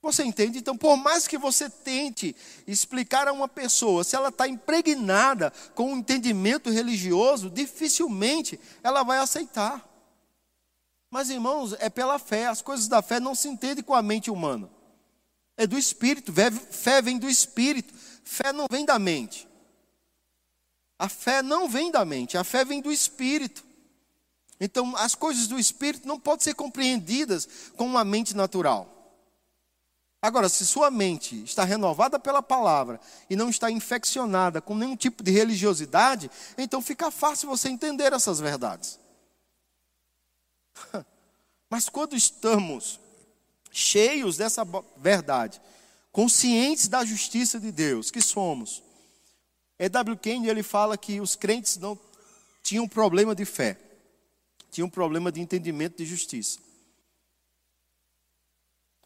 [SPEAKER 1] Você entende? Então, por mais que você tente explicar a uma pessoa, se ela está impregnada com um entendimento religioso, dificilmente ela vai aceitar. Mas, irmãos, é pela fé. As coisas da fé não se entendem com a mente humana. É do Espírito. Fé vem do Espírito. Fé não vem da mente. A fé não vem da mente, a fé vem do Espírito. Então, as coisas do Espírito não podem ser compreendidas com uma mente natural. Agora, se sua mente está renovada pela palavra e não está infeccionada com nenhum tipo de religiosidade, então fica fácil você entender essas verdades. Mas quando estamos cheios dessa verdade, conscientes da justiça de Deus que somos, E.W. Kane ele fala que os crentes não tinham problema de fé, tinham problema de entendimento de justiça.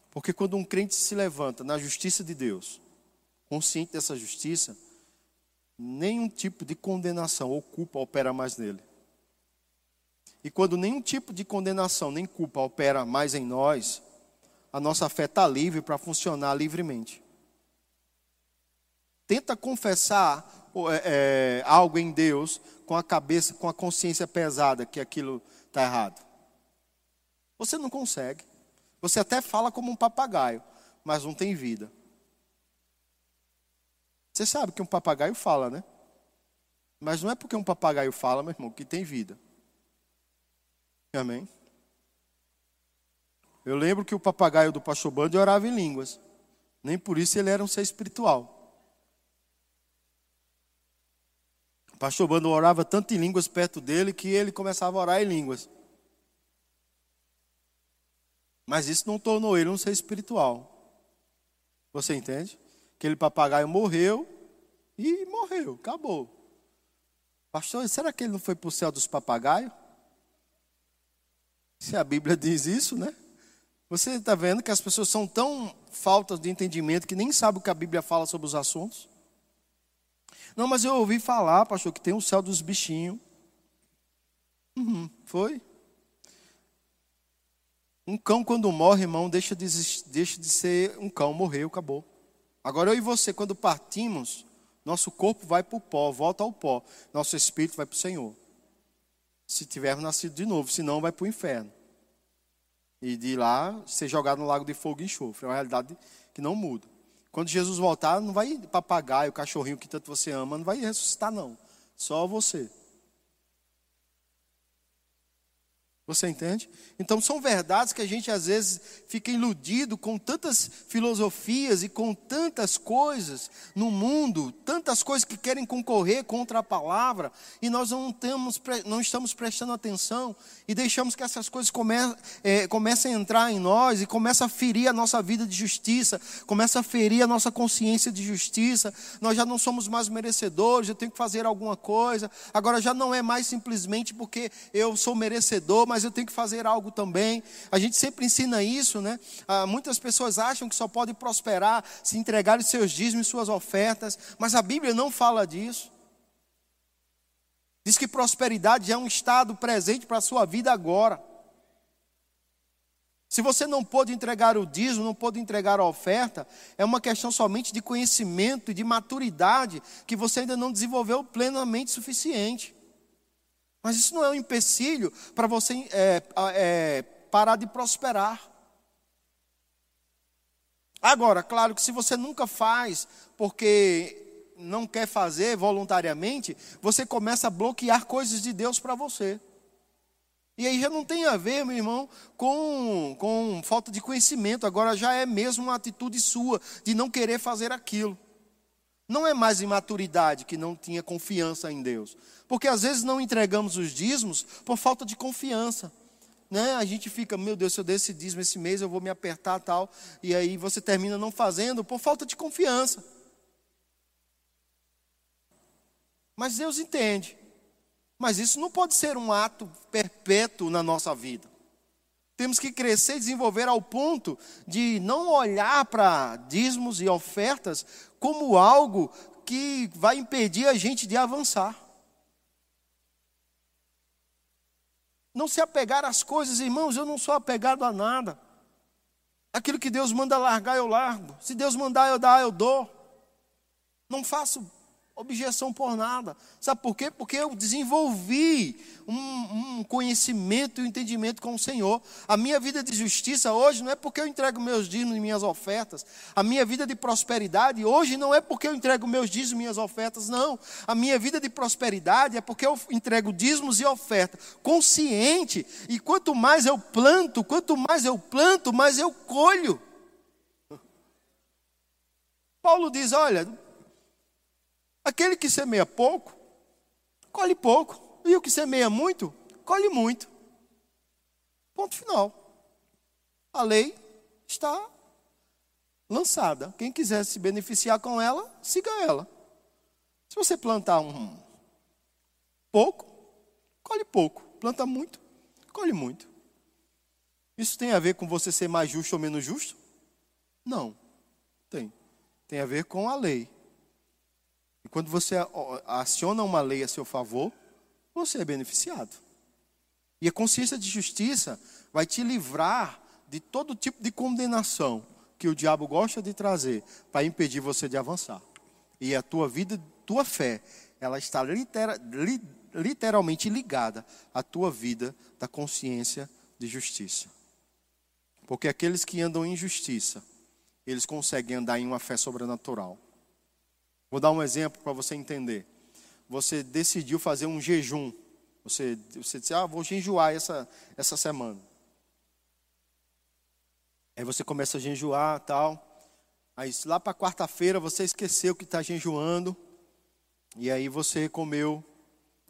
[SPEAKER 1] Porque quando um crente se levanta na justiça de Deus, consciente dessa justiça, nenhum tipo de condenação ou culpa opera mais nele. E quando nenhum tipo de condenação nem culpa opera mais em nós, a nossa fé está livre para funcionar livremente. Tenta confessar é, é, algo em Deus com a cabeça, com a consciência pesada que aquilo está errado. Você não consegue. Você até fala como um papagaio, mas não tem vida. Você sabe que um papagaio fala, né? Mas não é porque um papagaio fala, meu irmão, que tem vida. Amém? Eu lembro que o papagaio do pastor Bando orava em línguas. Nem por isso ele era um ser espiritual. Pastor Bando orava tanto em línguas perto dele que ele começava a orar em línguas. Mas isso não tornou ele um ser espiritual. Você entende? Aquele papagaio morreu e morreu, acabou. Pastor, será que ele não foi para o céu dos papagaios? Se a Bíblia diz isso, né? Você está vendo que as pessoas são tão faltas de entendimento que nem sabem o que a Bíblia fala sobre os assuntos? Não, mas eu ouvi falar, pastor, que tem o céu dos bichinhos. Uhum, foi? Um cão, quando morre, irmão, deixa de, deixa de ser um cão, morreu, acabou. Agora eu e você, quando partimos, nosso corpo vai para o pó, volta ao pó. Nosso espírito vai para o Senhor. Se tivermos nascido de novo, senão vai para o inferno. E de lá ser jogado no lago de fogo e enxofre. É uma realidade que não muda. Quando Jesus voltar, não vai papagaio, cachorrinho que tanto você ama, não vai ressuscitar, não. Só você. Você entende? Então são verdades que a gente às vezes fica iludido com tantas filosofias e com tantas coisas no mundo, tantas coisas que querem concorrer contra a palavra, e nós não, temos, não estamos prestando atenção e deixamos que essas coisas come, é, comecem a entrar em nós e começam a ferir a nossa vida de justiça, começa a ferir a nossa consciência de justiça. Nós já não somos mais merecedores, eu tenho que fazer alguma coisa. Agora já não é mais simplesmente porque eu sou merecedor, mas mas eu tenho que fazer algo também. A gente sempre ensina isso, né? Ah, muitas pessoas acham que só pode prosperar se entregar os seus dízimos e suas ofertas, mas a Bíblia não fala disso. Diz que prosperidade é um estado presente para a sua vida agora. Se você não pôde entregar o dízimo, não pôde entregar a oferta, é uma questão somente de conhecimento e de maturidade que você ainda não desenvolveu plenamente suficiente. Mas isso não é um empecilho para você é, é, parar de prosperar. Agora, claro que se você nunca faz porque não quer fazer voluntariamente, você começa a bloquear coisas de Deus para você. E aí já não tem a ver, meu irmão, com, com falta de conhecimento, agora já é mesmo uma atitude sua de não querer fazer aquilo. Não é mais imaturidade que não tinha confiança em Deus. Porque às vezes não entregamos os dízimos por falta de confiança. Né? A gente fica, meu Deus, se eu der esse dízimo esse mês, eu vou me apertar tal. E aí você termina não fazendo por falta de confiança. Mas Deus entende. Mas isso não pode ser um ato perpétuo na nossa vida. Temos que crescer e desenvolver ao ponto de não olhar para dízimos e ofertas como algo que vai impedir a gente de avançar. Não se apegar às coisas, irmãos, eu não sou apegado a nada. Aquilo que Deus manda largar, eu largo. Se Deus mandar eu dar, eu dou. Não faço objeção por nada. Sabe por quê? Porque eu desenvolvi um, um conhecimento e um entendimento com o Senhor. A minha vida de justiça hoje não é porque eu entrego meus dízimos e minhas ofertas. A minha vida de prosperidade hoje não é porque eu entrego meus dízimos e minhas ofertas, não. A minha vida de prosperidade é porque eu entrego dízimos e ofertas, consciente. E quanto mais eu planto, quanto mais eu planto, mais eu colho. Paulo diz: olha, Aquele que semeia pouco, colhe pouco. E o que semeia muito, colhe muito. Ponto final. A lei está lançada. Quem quiser se beneficiar com ela, siga ela. Se você plantar um pouco, colhe pouco. Planta muito, colhe muito. Isso tem a ver com você ser mais justo ou menos justo? Não. Tem. Tem a ver com a lei. E quando você aciona uma lei a seu favor, você é beneficiado. E a consciência de justiça vai te livrar de todo tipo de condenação que o diabo gosta de trazer para impedir você de avançar. E a tua vida, tua fé, ela está litera, li, literalmente ligada à tua vida da consciência de justiça. Porque aqueles que andam em justiça, eles conseguem andar em uma fé sobrenatural. Vou dar um exemplo para você entender. Você decidiu fazer um jejum. Você, você disse, ah, vou jejuar essa, essa semana. Aí você começa a jejuar tal. Aí lá para quarta-feira você esqueceu que está jejuando. E aí você comeu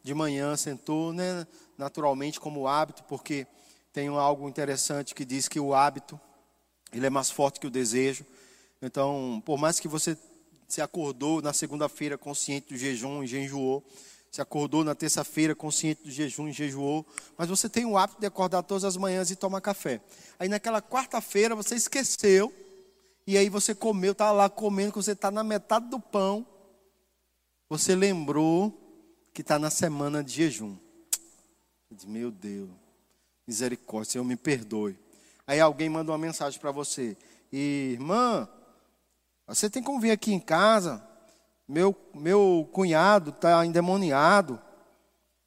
[SPEAKER 1] de manhã, sentou, né, naturalmente como hábito, porque tem algo interessante que diz que o hábito ele é mais forte que o desejo. Então, por mais que você se acordou na segunda-feira consciente do jejum e jejuou. Se acordou na terça-feira consciente do jejum e jejuou. Mas você tem o hábito de acordar todas as manhãs e tomar café. Aí naquela quarta-feira você esqueceu. E aí você comeu, estava lá comendo, você está na metade do pão. Você lembrou que está na semana de jejum. Meu Deus, misericórdia, Senhor, me perdoe. Aí alguém manda uma mensagem para você. Irmã, você tem como vir aqui em casa. Meu, meu cunhado está endemoniado.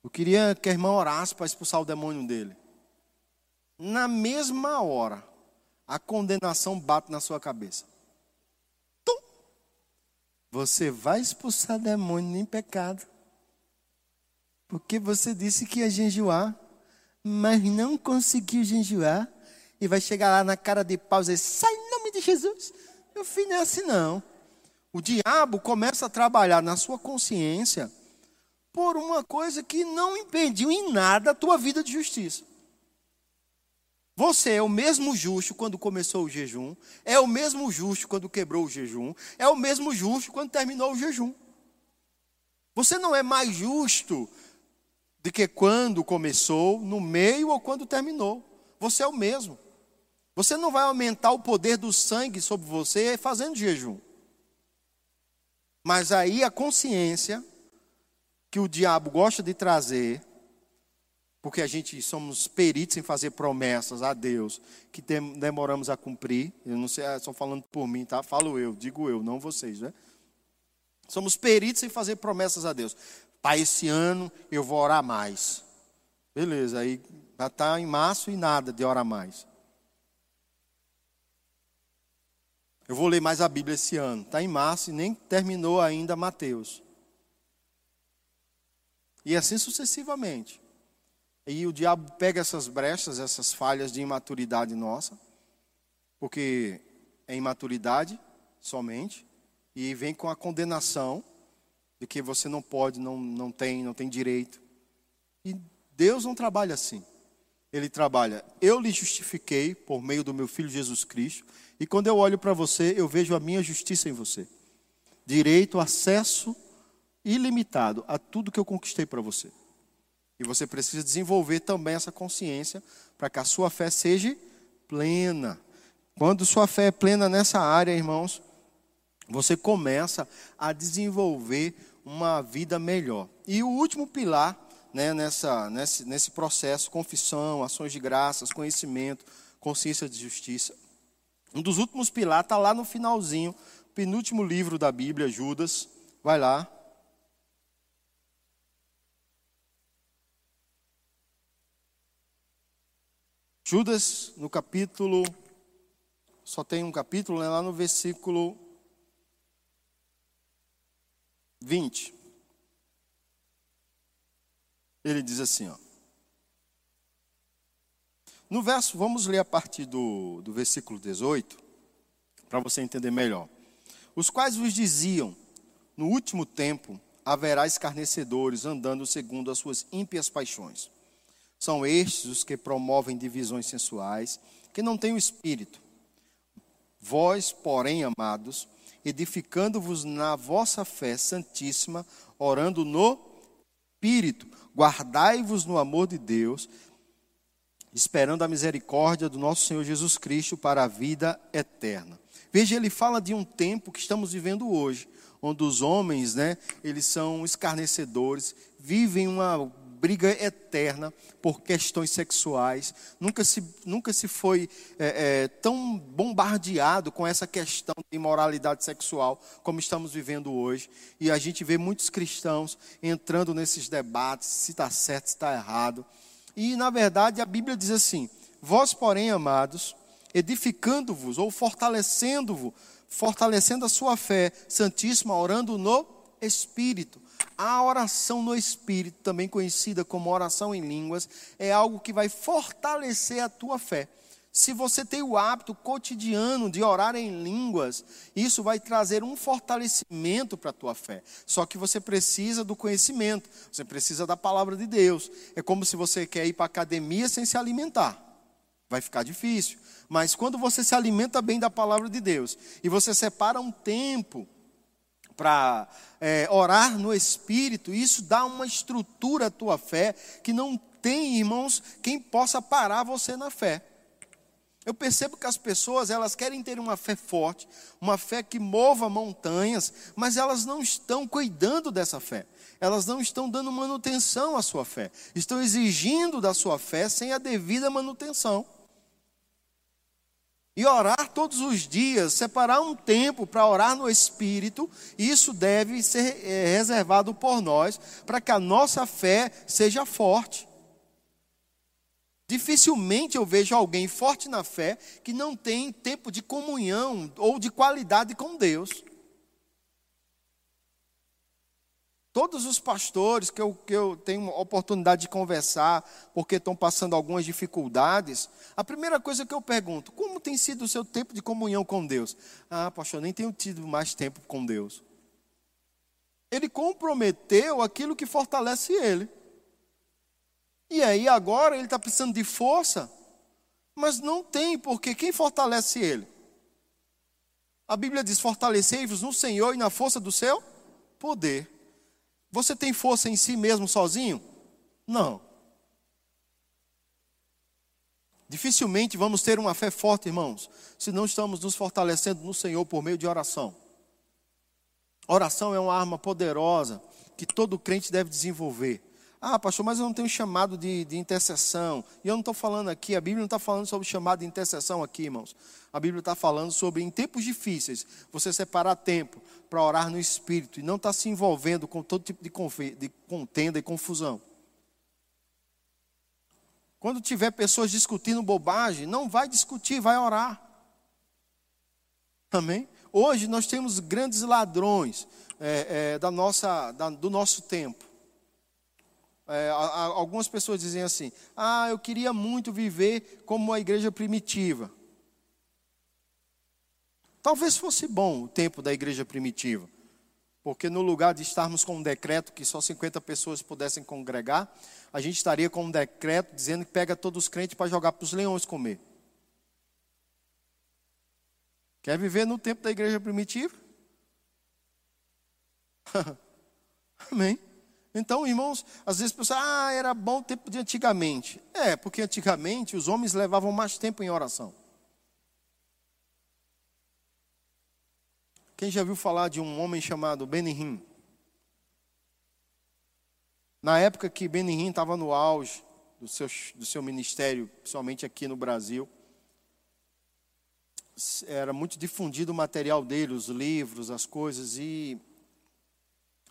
[SPEAKER 1] Eu queria que a irmã orasse para expulsar o demônio dele. Na mesma hora, a condenação bate na sua cabeça. Tum! Você vai expulsar demônio em pecado. Porque você disse que ia jejuar. mas não conseguiu jejuar, e vai chegar lá na cara de pau e dizer: sai em nome de Jesus. Meu filho não é assim não. O diabo começa a trabalhar na sua consciência por uma coisa que não impediu em nada a tua vida de justiça. Você é o mesmo justo quando começou o jejum, é o mesmo justo quando quebrou o jejum, é o mesmo justo quando terminou o jejum. Você não é mais justo do que quando começou, no meio ou quando terminou. Você é o mesmo. Você não vai aumentar o poder do sangue sobre você fazendo jejum. Mas aí a consciência que o diabo gosta de trazer porque a gente somos peritos em fazer promessas a Deus que demoramos a cumprir. Eu não sei, estou falando por mim, tá? Falo eu, digo eu, não vocês, né? Somos peritos em fazer promessas a Deus. Para esse ano eu vou orar mais. Beleza, aí já está em março e nada de orar mais. Eu vou ler mais a Bíblia esse ano. Está em março e nem terminou ainda Mateus. E assim sucessivamente. E o diabo pega essas brechas, essas falhas de imaturidade nossa, porque é imaturidade somente, e vem com a condenação de que você não pode, não, não tem, não tem direito. E Deus não trabalha assim. Ele trabalha, eu lhe justifiquei por meio do meu filho Jesus Cristo, e quando eu olho para você, eu vejo a minha justiça em você. Direito, acesso ilimitado a tudo que eu conquistei para você. E você precisa desenvolver também essa consciência para que a sua fé seja plena. Quando sua fé é plena nessa área, irmãos, você começa a desenvolver uma vida melhor. E o último pilar né, nessa, nesse, nesse processo, confissão, ações de graças, conhecimento, consciência de justiça. Um dos últimos pilares está lá no finalzinho, penúltimo livro da Bíblia, Judas. Vai lá, Judas, no capítulo, só tem um capítulo, né, lá no versículo 20. Ele diz assim, ó. No verso, vamos ler a partir do, do versículo 18, para você entender melhor. Os quais vos diziam: No último tempo haverá escarnecedores andando segundo as suas ímpias paixões são estes os que promovem divisões sensuais, que não têm o espírito. Vós, porém, amados, edificando-vos na vossa fé santíssima, orando no espírito, guardai-vos no amor de Deus, esperando a misericórdia do nosso Senhor Jesus Cristo para a vida eterna. Veja, ele fala de um tempo que estamos vivendo hoje, onde os homens, né, eles são escarnecedores, vivem uma briga eterna por questões sexuais. Nunca se, nunca se foi é, é, tão bombardeado com essa questão de imoralidade sexual como estamos vivendo hoje. E a gente vê muitos cristãos entrando nesses debates, se está certo, se está errado. E, na verdade, a Bíblia diz assim: Vós, porém, amados, edificando-vos ou fortalecendo-vos, fortalecendo a sua fé santíssima, orando no Espírito. A oração no Espírito, também conhecida como oração em línguas, é algo que vai fortalecer a tua fé. Se você tem o hábito cotidiano de orar em línguas, isso vai trazer um fortalecimento para a tua fé. Só que você precisa do conhecimento, você precisa da palavra de Deus. É como se você quer ir para a academia sem se alimentar. Vai ficar difícil. Mas quando você se alimenta bem da palavra de Deus e você separa um tempo para é, orar no Espírito, isso dá uma estrutura à tua fé que não tem, irmãos, quem possa parar você na fé. Eu percebo que as pessoas, elas querem ter uma fé forte, uma fé que mova montanhas, mas elas não estão cuidando dessa fé. Elas não estão dando manutenção à sua fé. Estão exigindo da sua fé sem a devida manutenção. E orar todos os dias, separar um tempo para orar no Espírito, isso deve ser é, reservado por nós, para que a nossa fé seja forte. Dificilmente eu vejo alguém forte na fé que não tem tempo de comunhão ou de qualidade com Deus. Todos os pastores que eu, que eu tenho oportunidade de conversar, porque estão passando algumas dificuldades, a primeira coisa que eu pergunto: como tem sido o seu tempo de comunhão com Deus? Ah, pastor, nem tenho tido mais tempo com Deus. Ele comprometeu aquilo que fortalece ele. E aí agora ele está precisando de força, mas não tem, porque quem fortalece ele? A Bíblia diz: fortalecei-vos no Senhor e na força do seu poder. Você tem força em si mesmo sozinho? Não. Dificilmente vamos ter uma fé forte, irmãos, se não estamos nos fortalecendo no Senhor por meio de oração. Oração é uma arma poderosa que todo crente deve desenvolver. Ah, pastor, mas eu não tenho chamado de, de intercessão. E eu não estou falando aqui, a Bíblia não está falando sobre chamado de intercessão aqui, irmãos. A Bíblia está falando sobre, em tempos difíceis, você separar tempo para orar no Espírito e não estar tá se envolvendo com todo tipo de, de contenda e confusão. Quando tiver pessoas discutindo bobagem, não vai discutir, vai orar. Amém? Hoje nós temos grandes ladrões é, é, da nossa, da, do nosso tempo. É, algumas pessoas dizem assim: Ah, eu queria muito viver como a igreja primitiva. Talvez fosse bom o tempo da igreja primitiva, porque no lugar de estarmos com um decreto que só 50 pessoas pudessem congregar, a gente estaria com um decreto dizendo que pega todos os crentes para jogar para os leões comer. Quer viver no tempo da igreja primitiva? Amém. Então, irmãos, às vezes pessoas, ah, era bom o tempo de antigamente. É, porque antigamente os homens levavam mais tempo em oração. Quem já viu falar de um homem chamado Benihim? Na época que Benihim estava no auge do seu, do seu ministério, principalmente aqui no Brasil, era muito difundido o material dele, os livros, as coisas, e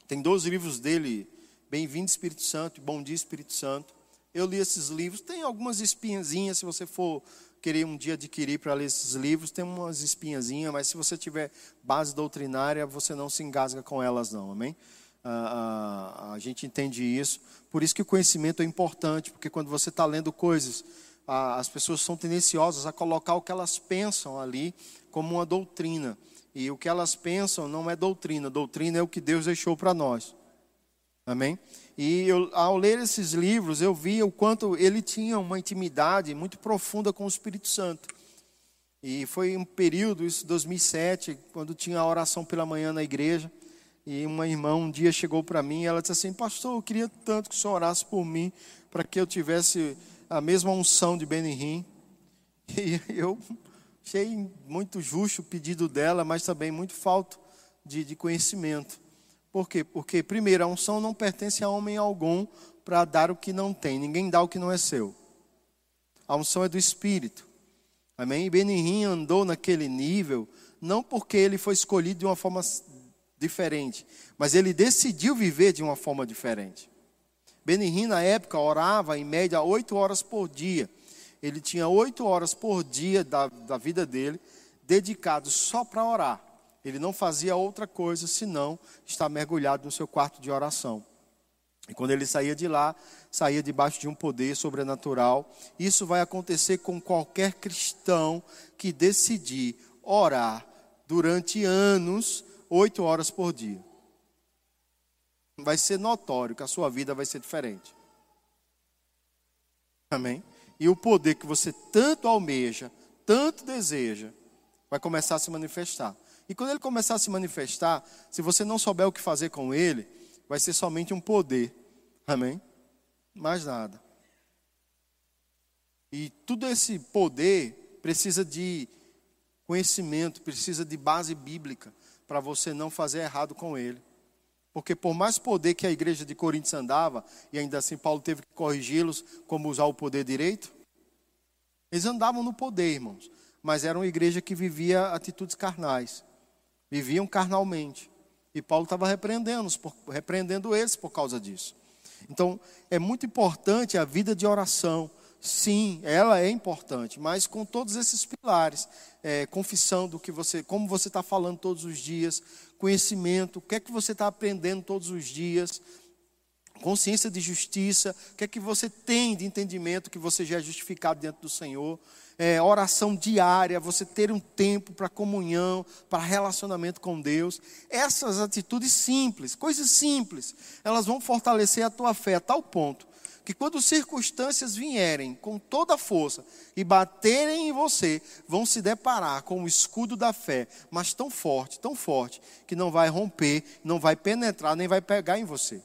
[SPEAKER 1] tem dois livros dele Bem-vindo Espírito Santo, Bom Dia Espírito Santo. Eu li esses livros, tem algumas espinhazinhas, se você for querer um dia adquirir para ler esses livros, tem umas espinhazinhas, mas se você tiver base doutrinária, você não se engasga com elas não, amém? Ah, ah, a gente entende isso, por isso que o conhecimento é importante, porque quando você está lendo coisas, ah, as pessoas são tendenciosas a colocar o que elas pensam ali como uma doutrina, e o que elas pensam não é doutrina, doutrina é o que Deus deixou para nós. Amém? E eu, ao ler esses livros, eu vi o quanto ele tinha uma intimidade muito profunda com o Espírito Santo. E foi um período, isso 2007, quando tinha a oração pela manhã na igreja. E uma irmã um dia chegou para mim e ela disse assim: Pastor, eu queria tanto que o senhor orasse por mim, para que eu tivesse a mesma unção de Benihim. E eu achei muito justo o pedido dela, mas também muito falta de, de conhecimento. Por quê? Porque, primeiro, a unção não pertence a homem algum para dar o que não tem. Ninguém dá o que não é seu. A unção é do Espírito. Amém? E Benihim andou naquele nível, não porque ele foi escolhido de uma forma diferente, mas ele decidiu viver de uma forma diferente. Benihim, na época, orava em média oito horas por dia. Ele tinha oito horas por dia da, da vida dele dedicado só para orar. Ele não fazia outra coisa senão estar mergulhado no seu quarto de oração. E quando ele saía de lá, saía debaixo de um poder sobrenatural. Isso vai acontecer com qualquer cristão que decidir orar durante anos, oito horas por dia. Vai ser notório que a sua vida vai ser diferente. Amém? E o poder que você tanto almeja, tanto deseja, vai começar a se manifestar. E quando ele começar a se manifestar, se você não souber o que fazer com ele, vai ser somente um poder. Amém? Mais nada. E tudo esse poder precisa de conhecimento, precisa de base bíblica para você não fazer errado com ele. Porque por mais poder que a igreja de Coríntios andava, e ainda assim Paulo teve que corrigi-los como usar o poder direito, eles andavam no poder, irmãos, mas era uma igreja que vivia atitudes carnais viviam carnalmente. E Paulo estava repreendendo, repreendendo eles por causa disso. Então, é muito importante a vida de oração. Sim, ela é importante, mas com todos esses pilares, é, confissão do que você, como você está falando todos os dias, conhecimento, o que é que você está aprendendo todos os dias, consciência de justiça, o que é que você tem de entendimento que você já é justificado dentro do Senhor, é, oração diária, você ter um tempo para comunhão, para relacionamento com Deus. Essas atitudes simples, coisas simples, elas vão fortalecer a tua fé a tal ponto que quando circunstâncias vierem com toda a força e baterem em você, vão se deparar com o escudo da fé, mas tão forte, tão forte, que não vai romper, não vai penetrar, nem vai pegar em você.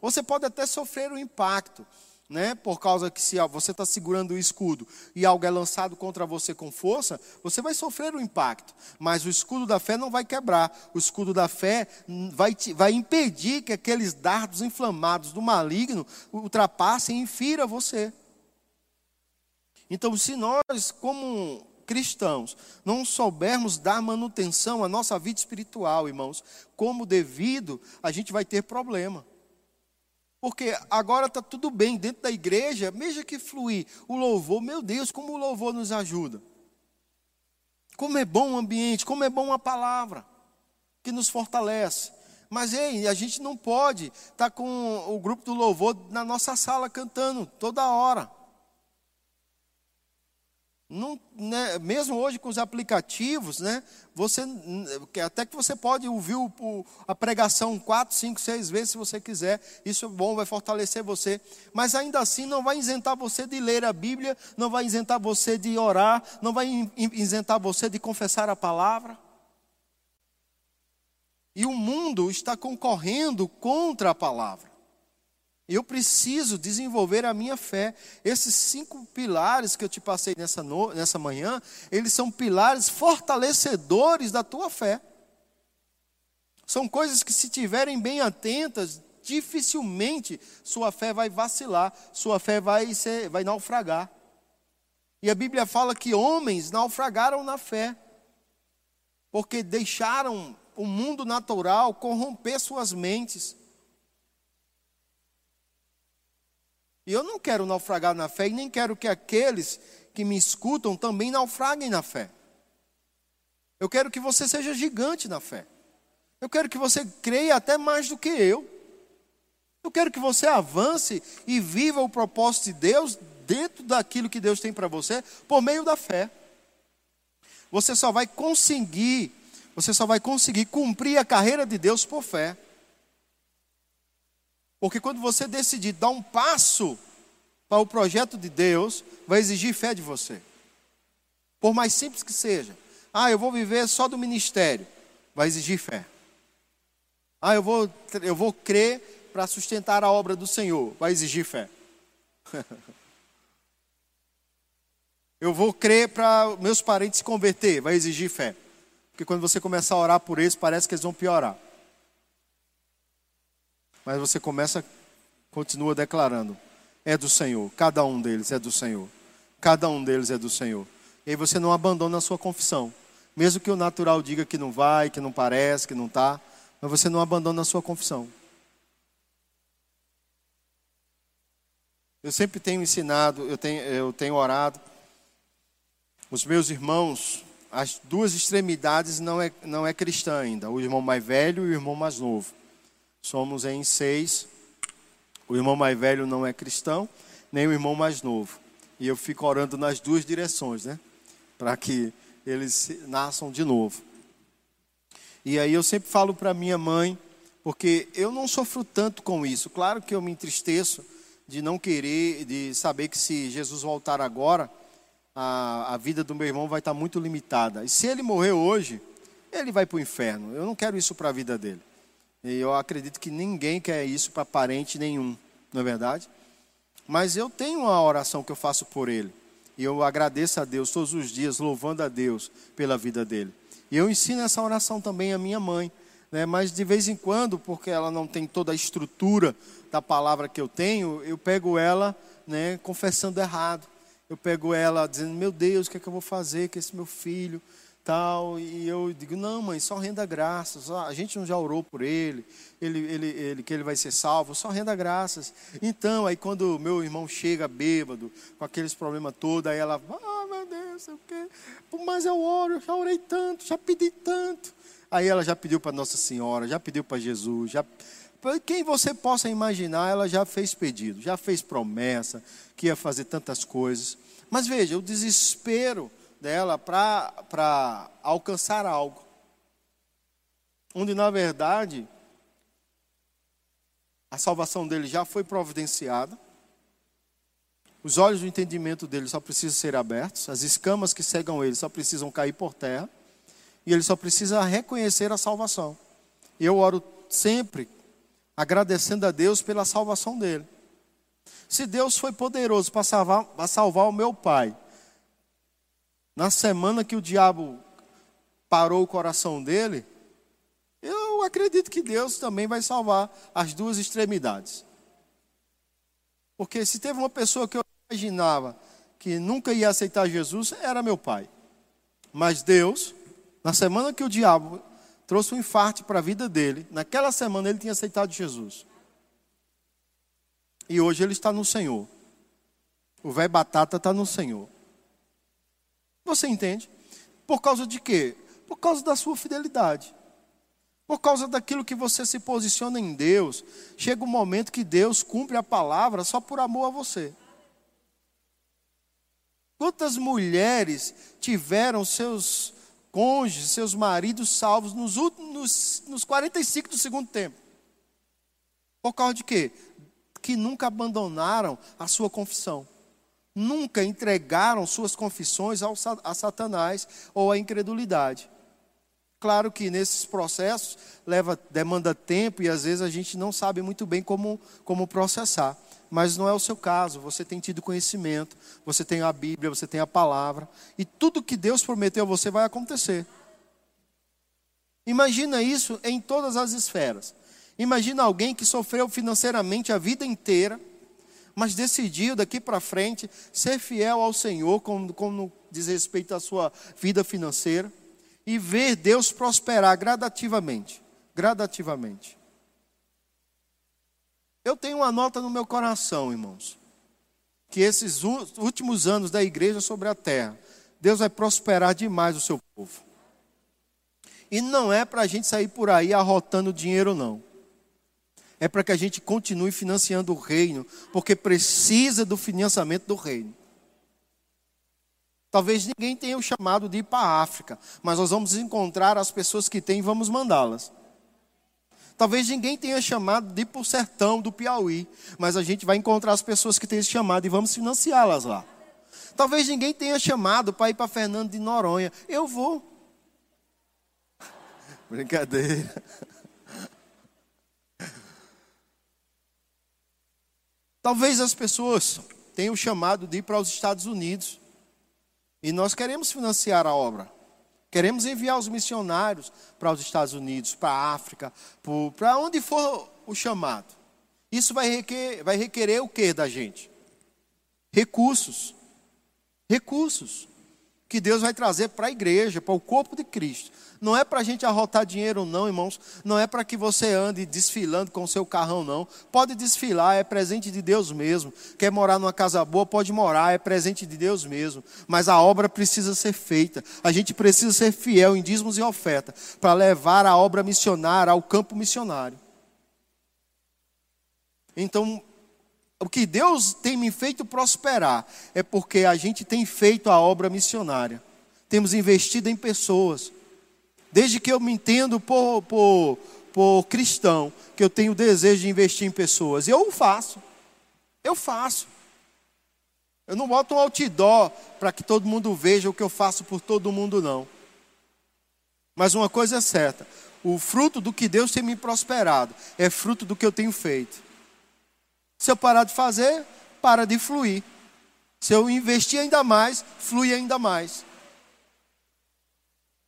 [SPEAKER 1] Você pode até sofrer o um impacto, né? Por causa que se você está segurando o escudo e algo é lançado contra você com força, você vai sofrer o impacto. Mas o escudo da fé não vai quebrar. O escudo da fé vai, te, vai impedir que aqueles dardos inflamados do maligno ultrapassem e infira você. Então, se nós, como cristãos, não soubermos dar manutenção à nossa vida espiritual, irmãos, como devido, a gente vai ter problema. Porque agora está tudo bem dentro da igreja, mesmo que fluir o louvor, meu Deus, como o louvor nos ajuda. Como é bom o ambiente, como é bom a palavra, que nos fortalece. Mas ei, a gente não pode estar tá com o grupo do louvor na nossa sala cantando toda hora. Não, né, mesmo hoje com os aplicativos, né, você, até que você pode ouvir o, o, a pregação quatro, cinco, seis vezes se você quiser, isso é bom, vai fortalecer você, mas ainda assim não vai isentar você de ler a Bíblia, não vai isentar você de orar, não vai isentar você de confessar a palavra. E o mundo está concorrendo contra a palavra. Eu preciso desenvolver a minha fé. Esses cinco pilares que eu te passei nessa, no, nessa manhã, eles são pilares fortalecedores da tua fé. São coisas que, se tiverem bem atentas, dificilmente sua fé vai vacilar, sua fé vai, ser, vai naufragar. E a Bíblia fala que homens naufragaram na fé, porque deixaram o mundo natural corromper suas mentes. E eu não quero naufragar na fé e nem quero que aqueles que me escutam também naufraguem na fé. Eu quero que você seja gigante na fé. Eu quero que você creia até mais do que eu. Eu quero que você avance e viva o propósito de Deus dentro daquilo que Deus tem para você por meio da fé. Você só vai conseguir, você só vai conseguir cumprir a carreira de Deus por fé. Porque quando você decidir dar um passo para o projeto de Deus, vai exigir fé de você. Por mais simples que seja. Ah, eu vou viver só do ministério. Vai exigir fé. Ah, eu vou, eu vou crer para sustentar a obra do Senhor. Vai exigir fé. eu vou crer para meus parentes se converter. Vai exigir fé. Porque quando você começar a orar por eles, parece que eles vão piorar. Mas você começa, continua declarando: é do Senhor. Cada um deles é do Senhor. Cada um deles é do Senhor. E aí você não abandona a sua confissão. Mesmo que o natural diga que não vai, que não parece, que não está, mas você não abandona a sua confissão. Eu sempre tenho ensinado, eu tenho, eu tenho orado. Os meus irmãos, as duas extremidades não é, não é cristã ainda, o irmão mais velho e o irmão mais novo. Somos em seis. O irmão mais velho não é cristão, nem o irmão mais novo. E eu fico orando nas duas direções, né? Para que eles nasçam de novo. E aí eu sempre falo para minha mãe, porque eu não sofro tanto com isso. Claro que eu me entristeço de não querer, de saber que se Jesus voltar agora, a, a vida do meu irmão vai estar muito limitada. E se ele morrer hoje, ele vai para o inferno. Eu não quero isso para a vida dele. E eu acredito que ninguém quer isso para parente nenhum, não é verdade? Mas eu tenho uma oração que eu faço por ele. E eu agradeço a Deus todos os dias, louvando a Deus pela vida dele. E eu ensino essa oração também à minha mãe. Né? Mas de vez em quando, porque ela não tem toda a estrutura da palavra que eu tenho, eu pego ela né, confessando errado. Eu pego ela dizendo: Meu Deus, o que é que eu vou fazer com esse meu filho? Tal. E eu digo, não, mãe, só renda graças. A gente não já orou por ele, ele, ele, ele, que ele vai ser salvo, só renda graças. Então, aí quando meu irmão chega bêbado, com aqueles problemas todos, aí ela, ah, meu Deus, o quê? Mas eu oro, eu já orei tanto, já pedi tanto. Aí ela já pediu para Nossa Senhora, já pediu para Jesus, já quem você possa imaginar, ela já fez pedido, já fez promessa que ia fazer tantas coisas. Mas veja, o desespero dela para alcançar algo. Onde, na verdade, a salvação dele já foi providenciada. Os olhos do entendimento dele só precisam ser abertos, as escamas que cegam ele só precisam cair por terra, e ele só precisa reconhecer a salvação. Eu oro sempre agradecendo a Deus pela salvação dele. Se Deus foi poderoso para salvar, para salvar o meu pai, na semana que o diabo parou o coração dele, eu acredito que Deus também vai salvar as duas extremidades. Porque se teve uma pessoa que eu imaginava que nunca ia aceitar Jesus, era meu pai. Mas Deus, na semana que o diabo trouxe um infarto para a vida dele, naquela semana ele tinha aceitado Jesus. E hoje ele está no Senhor. O velho batata está no Senhor. Você entende? Por causa de quê? Por causa da sua fidelidade. Por causa daquilo que você se posiciona em Deus, chega um momento que Deus cumpre a palavra só por amor a você. Quantas mulheres tiveram seus cônjuges, seus maridos salvos nos, últimos, nos 45 do segundo tempo? Por causa de quê? Que nunca abandonaram a sua confissão nunca entregaram suas confissões ao, a Satanás ou à incredulidade. Claro que nesses processos leva, demanda tempo e às vezes a gente não sabe muito bem como, como processar. Mas não é o seu caso, você tem tido conhecimento, você tem a Bíblia, você tem a palavra, e tudo que Deus prometeu a você vai acontecer. Imagina isso em todas as esferas. Imagina alguém que sofreu financeiramente a vida inteira, mas decidiu daqui para frente ser fiel ao Senhor, como, como diz respeito à sua vida financeira, e ver Deus prosperar gradativamente. Gradativamente. Eu tenho uma nota no meu coração, irmãos, que esses últimos anos da igreja sobre a terra, Deus vai prosperar demais o seu povo. E não é para a gente sair por aí arrotando dinheiro, não é para que a gente continue financiando o reino, porque precisa do financiamento do reino. Talvez ninguém tenha o chamado de ir para a África, mas nós vamos encontrar as pessoas que têm e vamos mandá-las. Talvez ninguém tenha chamado de ir para o sertão do Piauí, mas a gente vai encontrar as pessoas que têm esse chamado e vamos financiá-las lá. Talvez ninguém tenha chamado para ir para Fernando de Noronha. Eu vou. Brincadeira. Talvez as pessoas tenham chamado de ir para os Estados Unidos. E nós queremos financiar a obra. Queremos enviar os missionários para os Estados Unidos, para a África, para onde for o chamado. Isso vai requerer, vai requerer o que da gente? Recursos. Recursos que Deus vai trazer para a igreja, para o corpo de Cristo. Não é para a gente arrotar dinheiro, não, irmãos. Não é para que você ande desfilando com o seu carrão, não. Pode desfilar, é presente de Deus mesmo. Quer morar numa casa boa, pode morar, é presente de Deus mesmo. Mas a obra precisa ser feita. A gente precisa ser fiel em dízimos e oferta para levar a obra missionária ao campo missionário. Então, o que Deus tem me feito prosperar é porque a gente tem feito a obra missionária. Temos investido em pessoas. Desde que eu me entendo por, por, por cristão, que eu tenho desejo de investir em pessoas. Eu faço. Eu faço. Eu não boto um outdoor para que todo mundo veja o que eu faço por todo mundo, não. Mas uma coisa é certa: o fruto do que Deus tem me prosperado é fruto do que eu tenho feito. Se eu parar de fazer, para de fluir. Se eu investir ainda mais, flui ainda mais.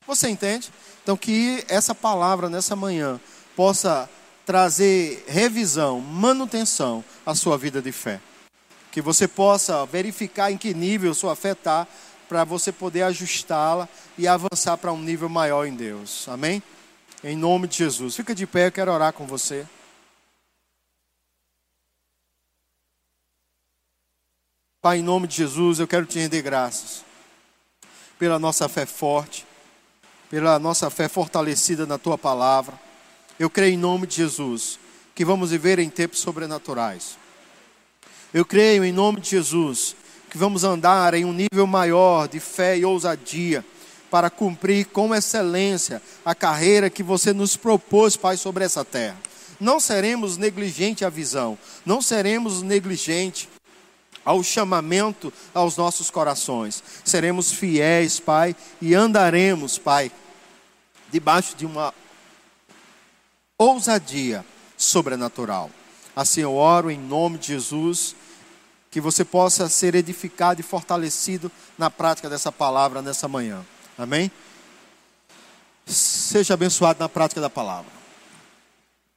[SPEAKER 1] Você entende? Então, que essa palavra nessa manhã possa trazer revisão, manutenção à sua vida de fé. Que você possa verificar em que nível sua fé está, para você poder ajustá-la e avançar para um nível maior em Deus. Amém? Em nome de Jesus. Fica de pé, eu quero orar com você. Pai, em nome de Jesus, eu quero te render graças pela nossa fé forte, pela nossa fé fortalecida na tua palavra. Eu creio em nome de Jesus que vamos viver em tempos sobrenaturais. Eu creio em nome de Jesus que vamos andar em um nível maior de fé e ousadia para cumprir com excelência a carreira que você nos propôs, Pai, sobre essa terra. Não seremos negligentes à visão, não seremos negligentes ao chamamento aos nossos corações. Seremos fiéis, Pai, e andaremos, Pai, debaixo de uma ousadia sobrenatural. Assim eu oro em nome de Jesus, que você possa ser edificado e fortalecido na prática dessa palavra nessa manhã. Amém? Seja abençoado na prática da palavra.